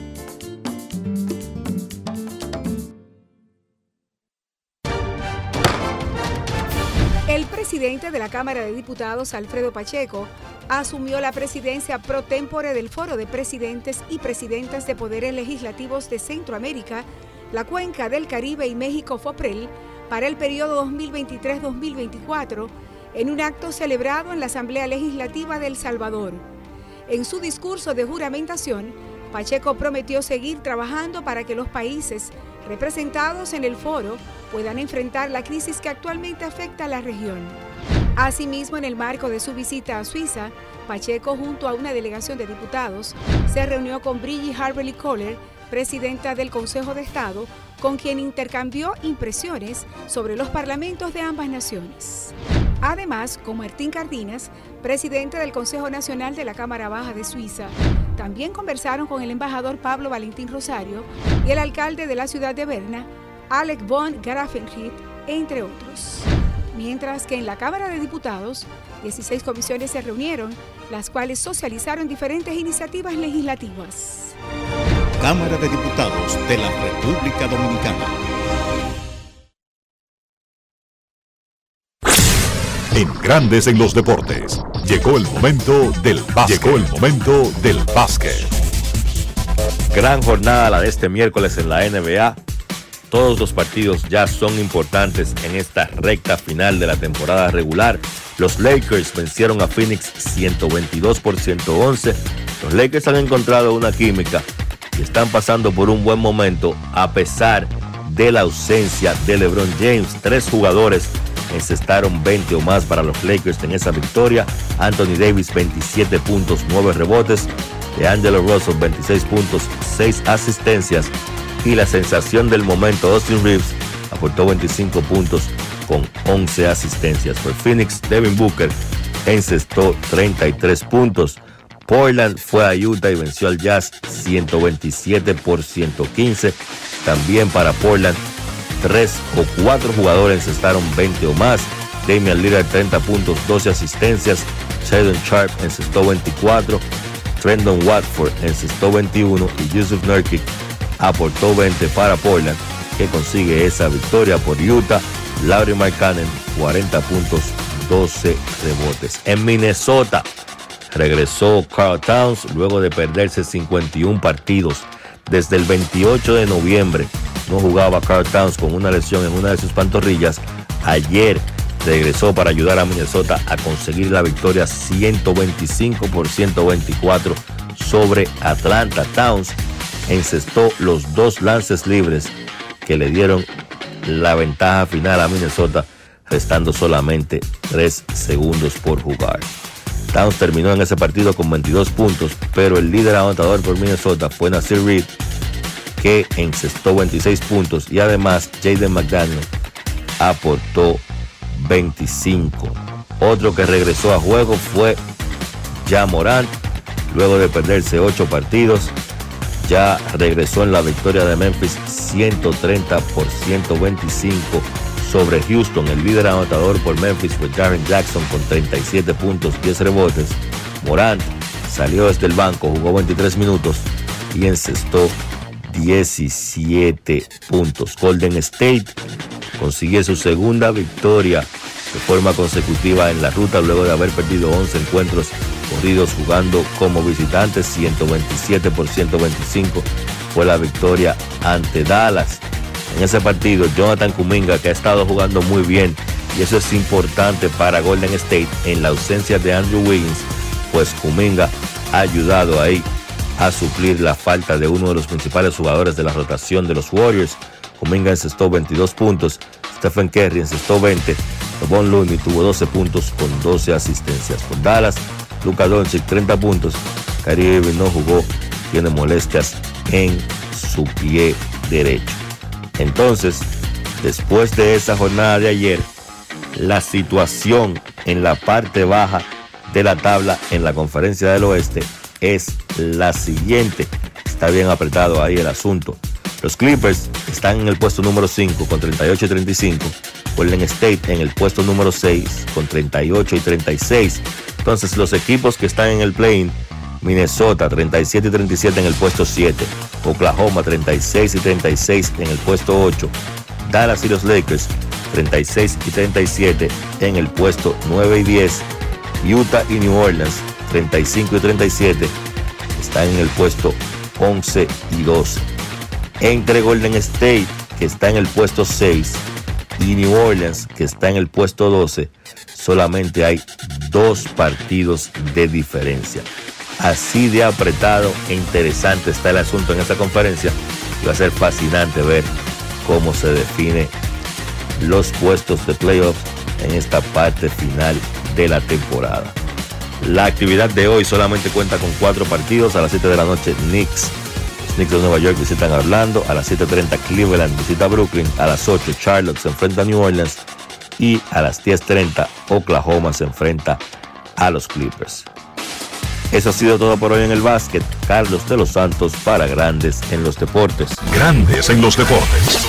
S17: de la Cámara de Diputados, Alfredo Pacheco, asumió la presidencia pro tempore del Foro de Presidentes y Presidentas de Poderes Legislativos de Centroamérica, la Cuenca del Caribe y México FOPREL para el periodo 2023-2024 en un acto celebrado en la Asamblea Legislativa de El Salvador. En su discurso de juramentación, Pacheco prometió seguir trabajando para que los países representados en el foro puedan enfrentar la crisis que actualmente afecta a la región. Asimismo, en el marco de su visita a Suiza, Pacheco, junto a una delegación de diputados, se reunió con Brigitte Harberly Kohler, presidenta del Consejo de Estado, con quien intercambió impresiones sobre los parlamentos de ambas naciones. Además, con Martín Cardinas, presidente del Consejo Nacional de la Cámara Baja de Suiza, también conversaron con el embajador Pablo Valentín Rosario y el alcalde de la ciudad de Berna, Alec von Grafenried, entre otros. Mientras que en la Cámara de Diputados, 16 comisiones se reunieron, las cuales socializaron diferentes iniciativas legislativas.
S12: Cámara de Diputados de la República Dominicana.
S3: En Grandes en los Deportes. Llegó el momento del básquet. Llegó el momento del básquet.
S30: Gran jornada la de este miércoles en la NBA. Todos los partidos ya son importantes en esta recta final de la temporada regular. Los Lakers vencieron a Phoenix 122 por 111. Los Lakers han encontrado una química y están pasando por un buen momento a pesar de la ausencia de LeBron James. Tres jugadores encestaron 20 o más para los Lakers en esa victoria. Anthony Davis 27 puntos, 9 rebotes. De Angelo Russell 26 puntos, 6 asistencias. Y la sensación del momento, Austin Reeves, aportó 25 puntos con 11 asistencias. Por Phoenix, Devin Booker encestó 33 puntos. Portland fue a Utah y venció al Jazz 127 por 115. También para Portland, tres o cuatro jugadores encestaron 20 o más. Damian Lillard 30 puntos, 12 asistencias. Sheldon Sharp encestó 24. Trendon Watford encestó 21 y Yusuf Nurkic aportó 20 para Portland, que consigue esa victoria por Utah. Laurie Markkanen 40 puntos, 12 rebotes. En Minnesota regresó Carl Towns luego de perderse 51 partidos. Desde el 28 de noviembre no jugaba Carl Towns con una lesión en una de sus pantorrillas. Ayer regresó para ayudar a Minnesota a conseguir la victoria 125 por 124 sobre Atlanta. Towns encestó los dos lances libres que le dieron la ventaja final a Minnesota, restando solamente 3 segundos por jugar. Towns terminó en ese partido con 22 puntos, pero el líder anotador por Minnesota fue Nasir Reed, que encestó 26 puntos y además Jaden McDaniel aportó 25. Otro que regresó a juego fue ya Morant, luego de perderse ocho partidos, ya regresó en la victoria de Memphis 130 por 125 sobre Houston. El líder anotador por Memphis fue Jaren Jackson con 37 puntos, 10 rebotes. Morant salió desde el banco, jugó 23 minutos y encestó 17 puntos. Golden State consiguió su segunda victoria de forma consecutiva en la ruta luego de haber perdido 11 encuentros corridos jugando como visitantes, 127 por 125 fue la victoria ante Dallas. En ese partido, Jonathan Kuminga, que ha estado jugando muy bien, y eso es importante para Golden State en la ausencia de Andrew Wiggins, pues Kuminga ha ayudado ahí a suplir la falta de uno de los principales jugadores de la rotación de los Warriors. Kuminga encestó 22 puntos, Stephen Curry encestó 20, Von Looney tuvo 12 puntos con 12 asistencias. Con Dallas, Luka Doncic 30 puntos, Irving no jugó, tiene molestias en su pie derecho. Entonces, después de esa jornada de ayer, la situación en la parte baja de la tabla en la conferencia del oeste es la siguiente. Está bien apretado ahí el asunto. Los Clippers están en el puesto número 5 con 38 y 35. Golden State en el puesto número 6 con 38 y 36. Entonces los equipos que están en el play Minnesota 37 y 37 en el puesto 7. Oklahoma 36 y 36 en el puesto 8. Dallas y los Lakers 36 y 37 en el puesto 9 y 10. Utah y New Orleans 35 y 37 están en el puesto 11 y 12. Entre Golden State, que está en el puesto 6, y New Orleans, que está en el puesto 12, solamente hay dos partidos de diferencia. Así de apretado e interesante está el asunto en esta conferencia. Y va a ser fascinante ver cómo se define los puestos de playoffs en esta parte final de la temporada. La actividad de hoy solamente cuenta con cuatro partidos. A las 7 de la noche, Knicks. Knicks de Nueva York visitan a Orlando. A las 7.30, Cleveland visita a Brooklyn. A las 8, Charlotte se enfrenta a New Orleans. Y a las 10.30, Oklahoma se enfrenta a los Clippers. Eso ha sido todo por hoy en el básquet. Carlos de los Santos para Grandes en los Deportes.
S3: Grandes en los Deportes.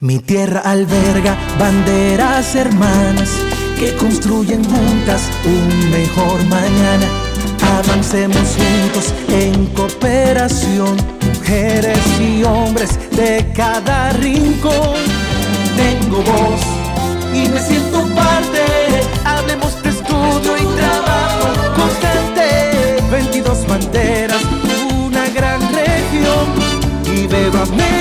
S13: Mi tierra alberga banderas hermanas que construyen juntas un mejor mañana. Avancemos juntos en cooperación, mujeres y hombres de cada rincón. Tengo voz y me siento parte. Hablemos de estudio y trabajo constante. 22 banderas, una gran región. Y América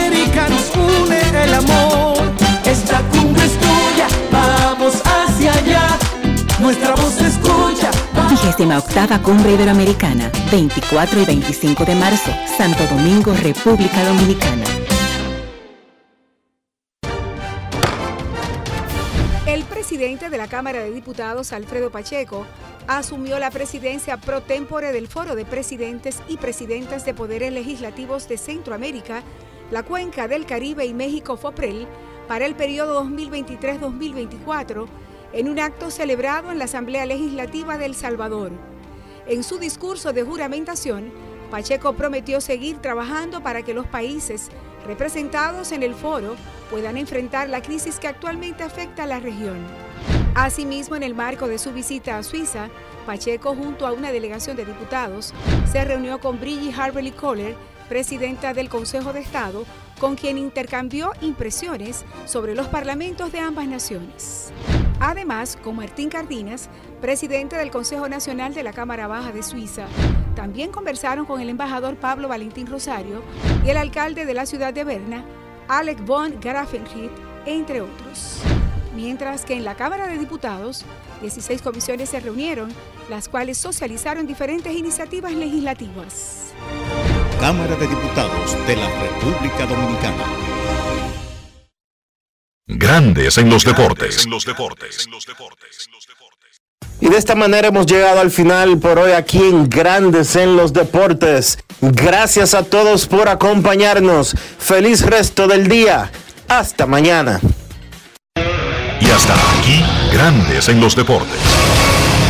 S14: 38 Cumbre Iberoamericana, 24 y 25 de marzo, Santo Domingo, República Dominicana.
S17: El presidente de la Cámara de Diputados, Alfredo Pacheco, asumió la presidencia pro tempore del Foro de Presidentes y Presidentas de Poderes Legislativos de Centroamérica, la Cuenca del Caribe y México FOPREL para el periodo 2023-2024 en un acto celebrado en la Asamblea Legislativa de El Salvador. En su discurso de juramentación, Pacheco prometió seguir trabajando para que los países representados en el foro puedan enfrentar la crisis que actualmente afecta a la región. Asimismo, en el marco de su visita a Suiza, Pacheco, junto a una delegación de diputados, se reunió con Brigitte Harberly Kohler, presidenta del Consejo de Estado, con quien intercambió impresiones sobre los parlamentos de ambas naciones. Además, con Martín Cardinas, presidente del Consejo Nacional de la Cámara Baja de Suiza, también conversaron con el embajador Pablo Valentín Rosario y el alcalde de la ciudad de Berna, Alec von Grafenried, entre otros. Mientras que en la Cámara de Diputados, 16 comisiones se reunieron, las cuales socializaron diferentes iniciativas legislativas.
S25: Cámara de Diputados de la República Dominicana.
S3: Grandes en los deportes.
S1: Y de esta manera hemos llegado al final por hoy aquí en Grandes en los Deportes. Gracias a todos por acompañarnos. Feliz resto del día. Hasta mañana.
S3: Y hasta aquí, Grandes en los Deportes.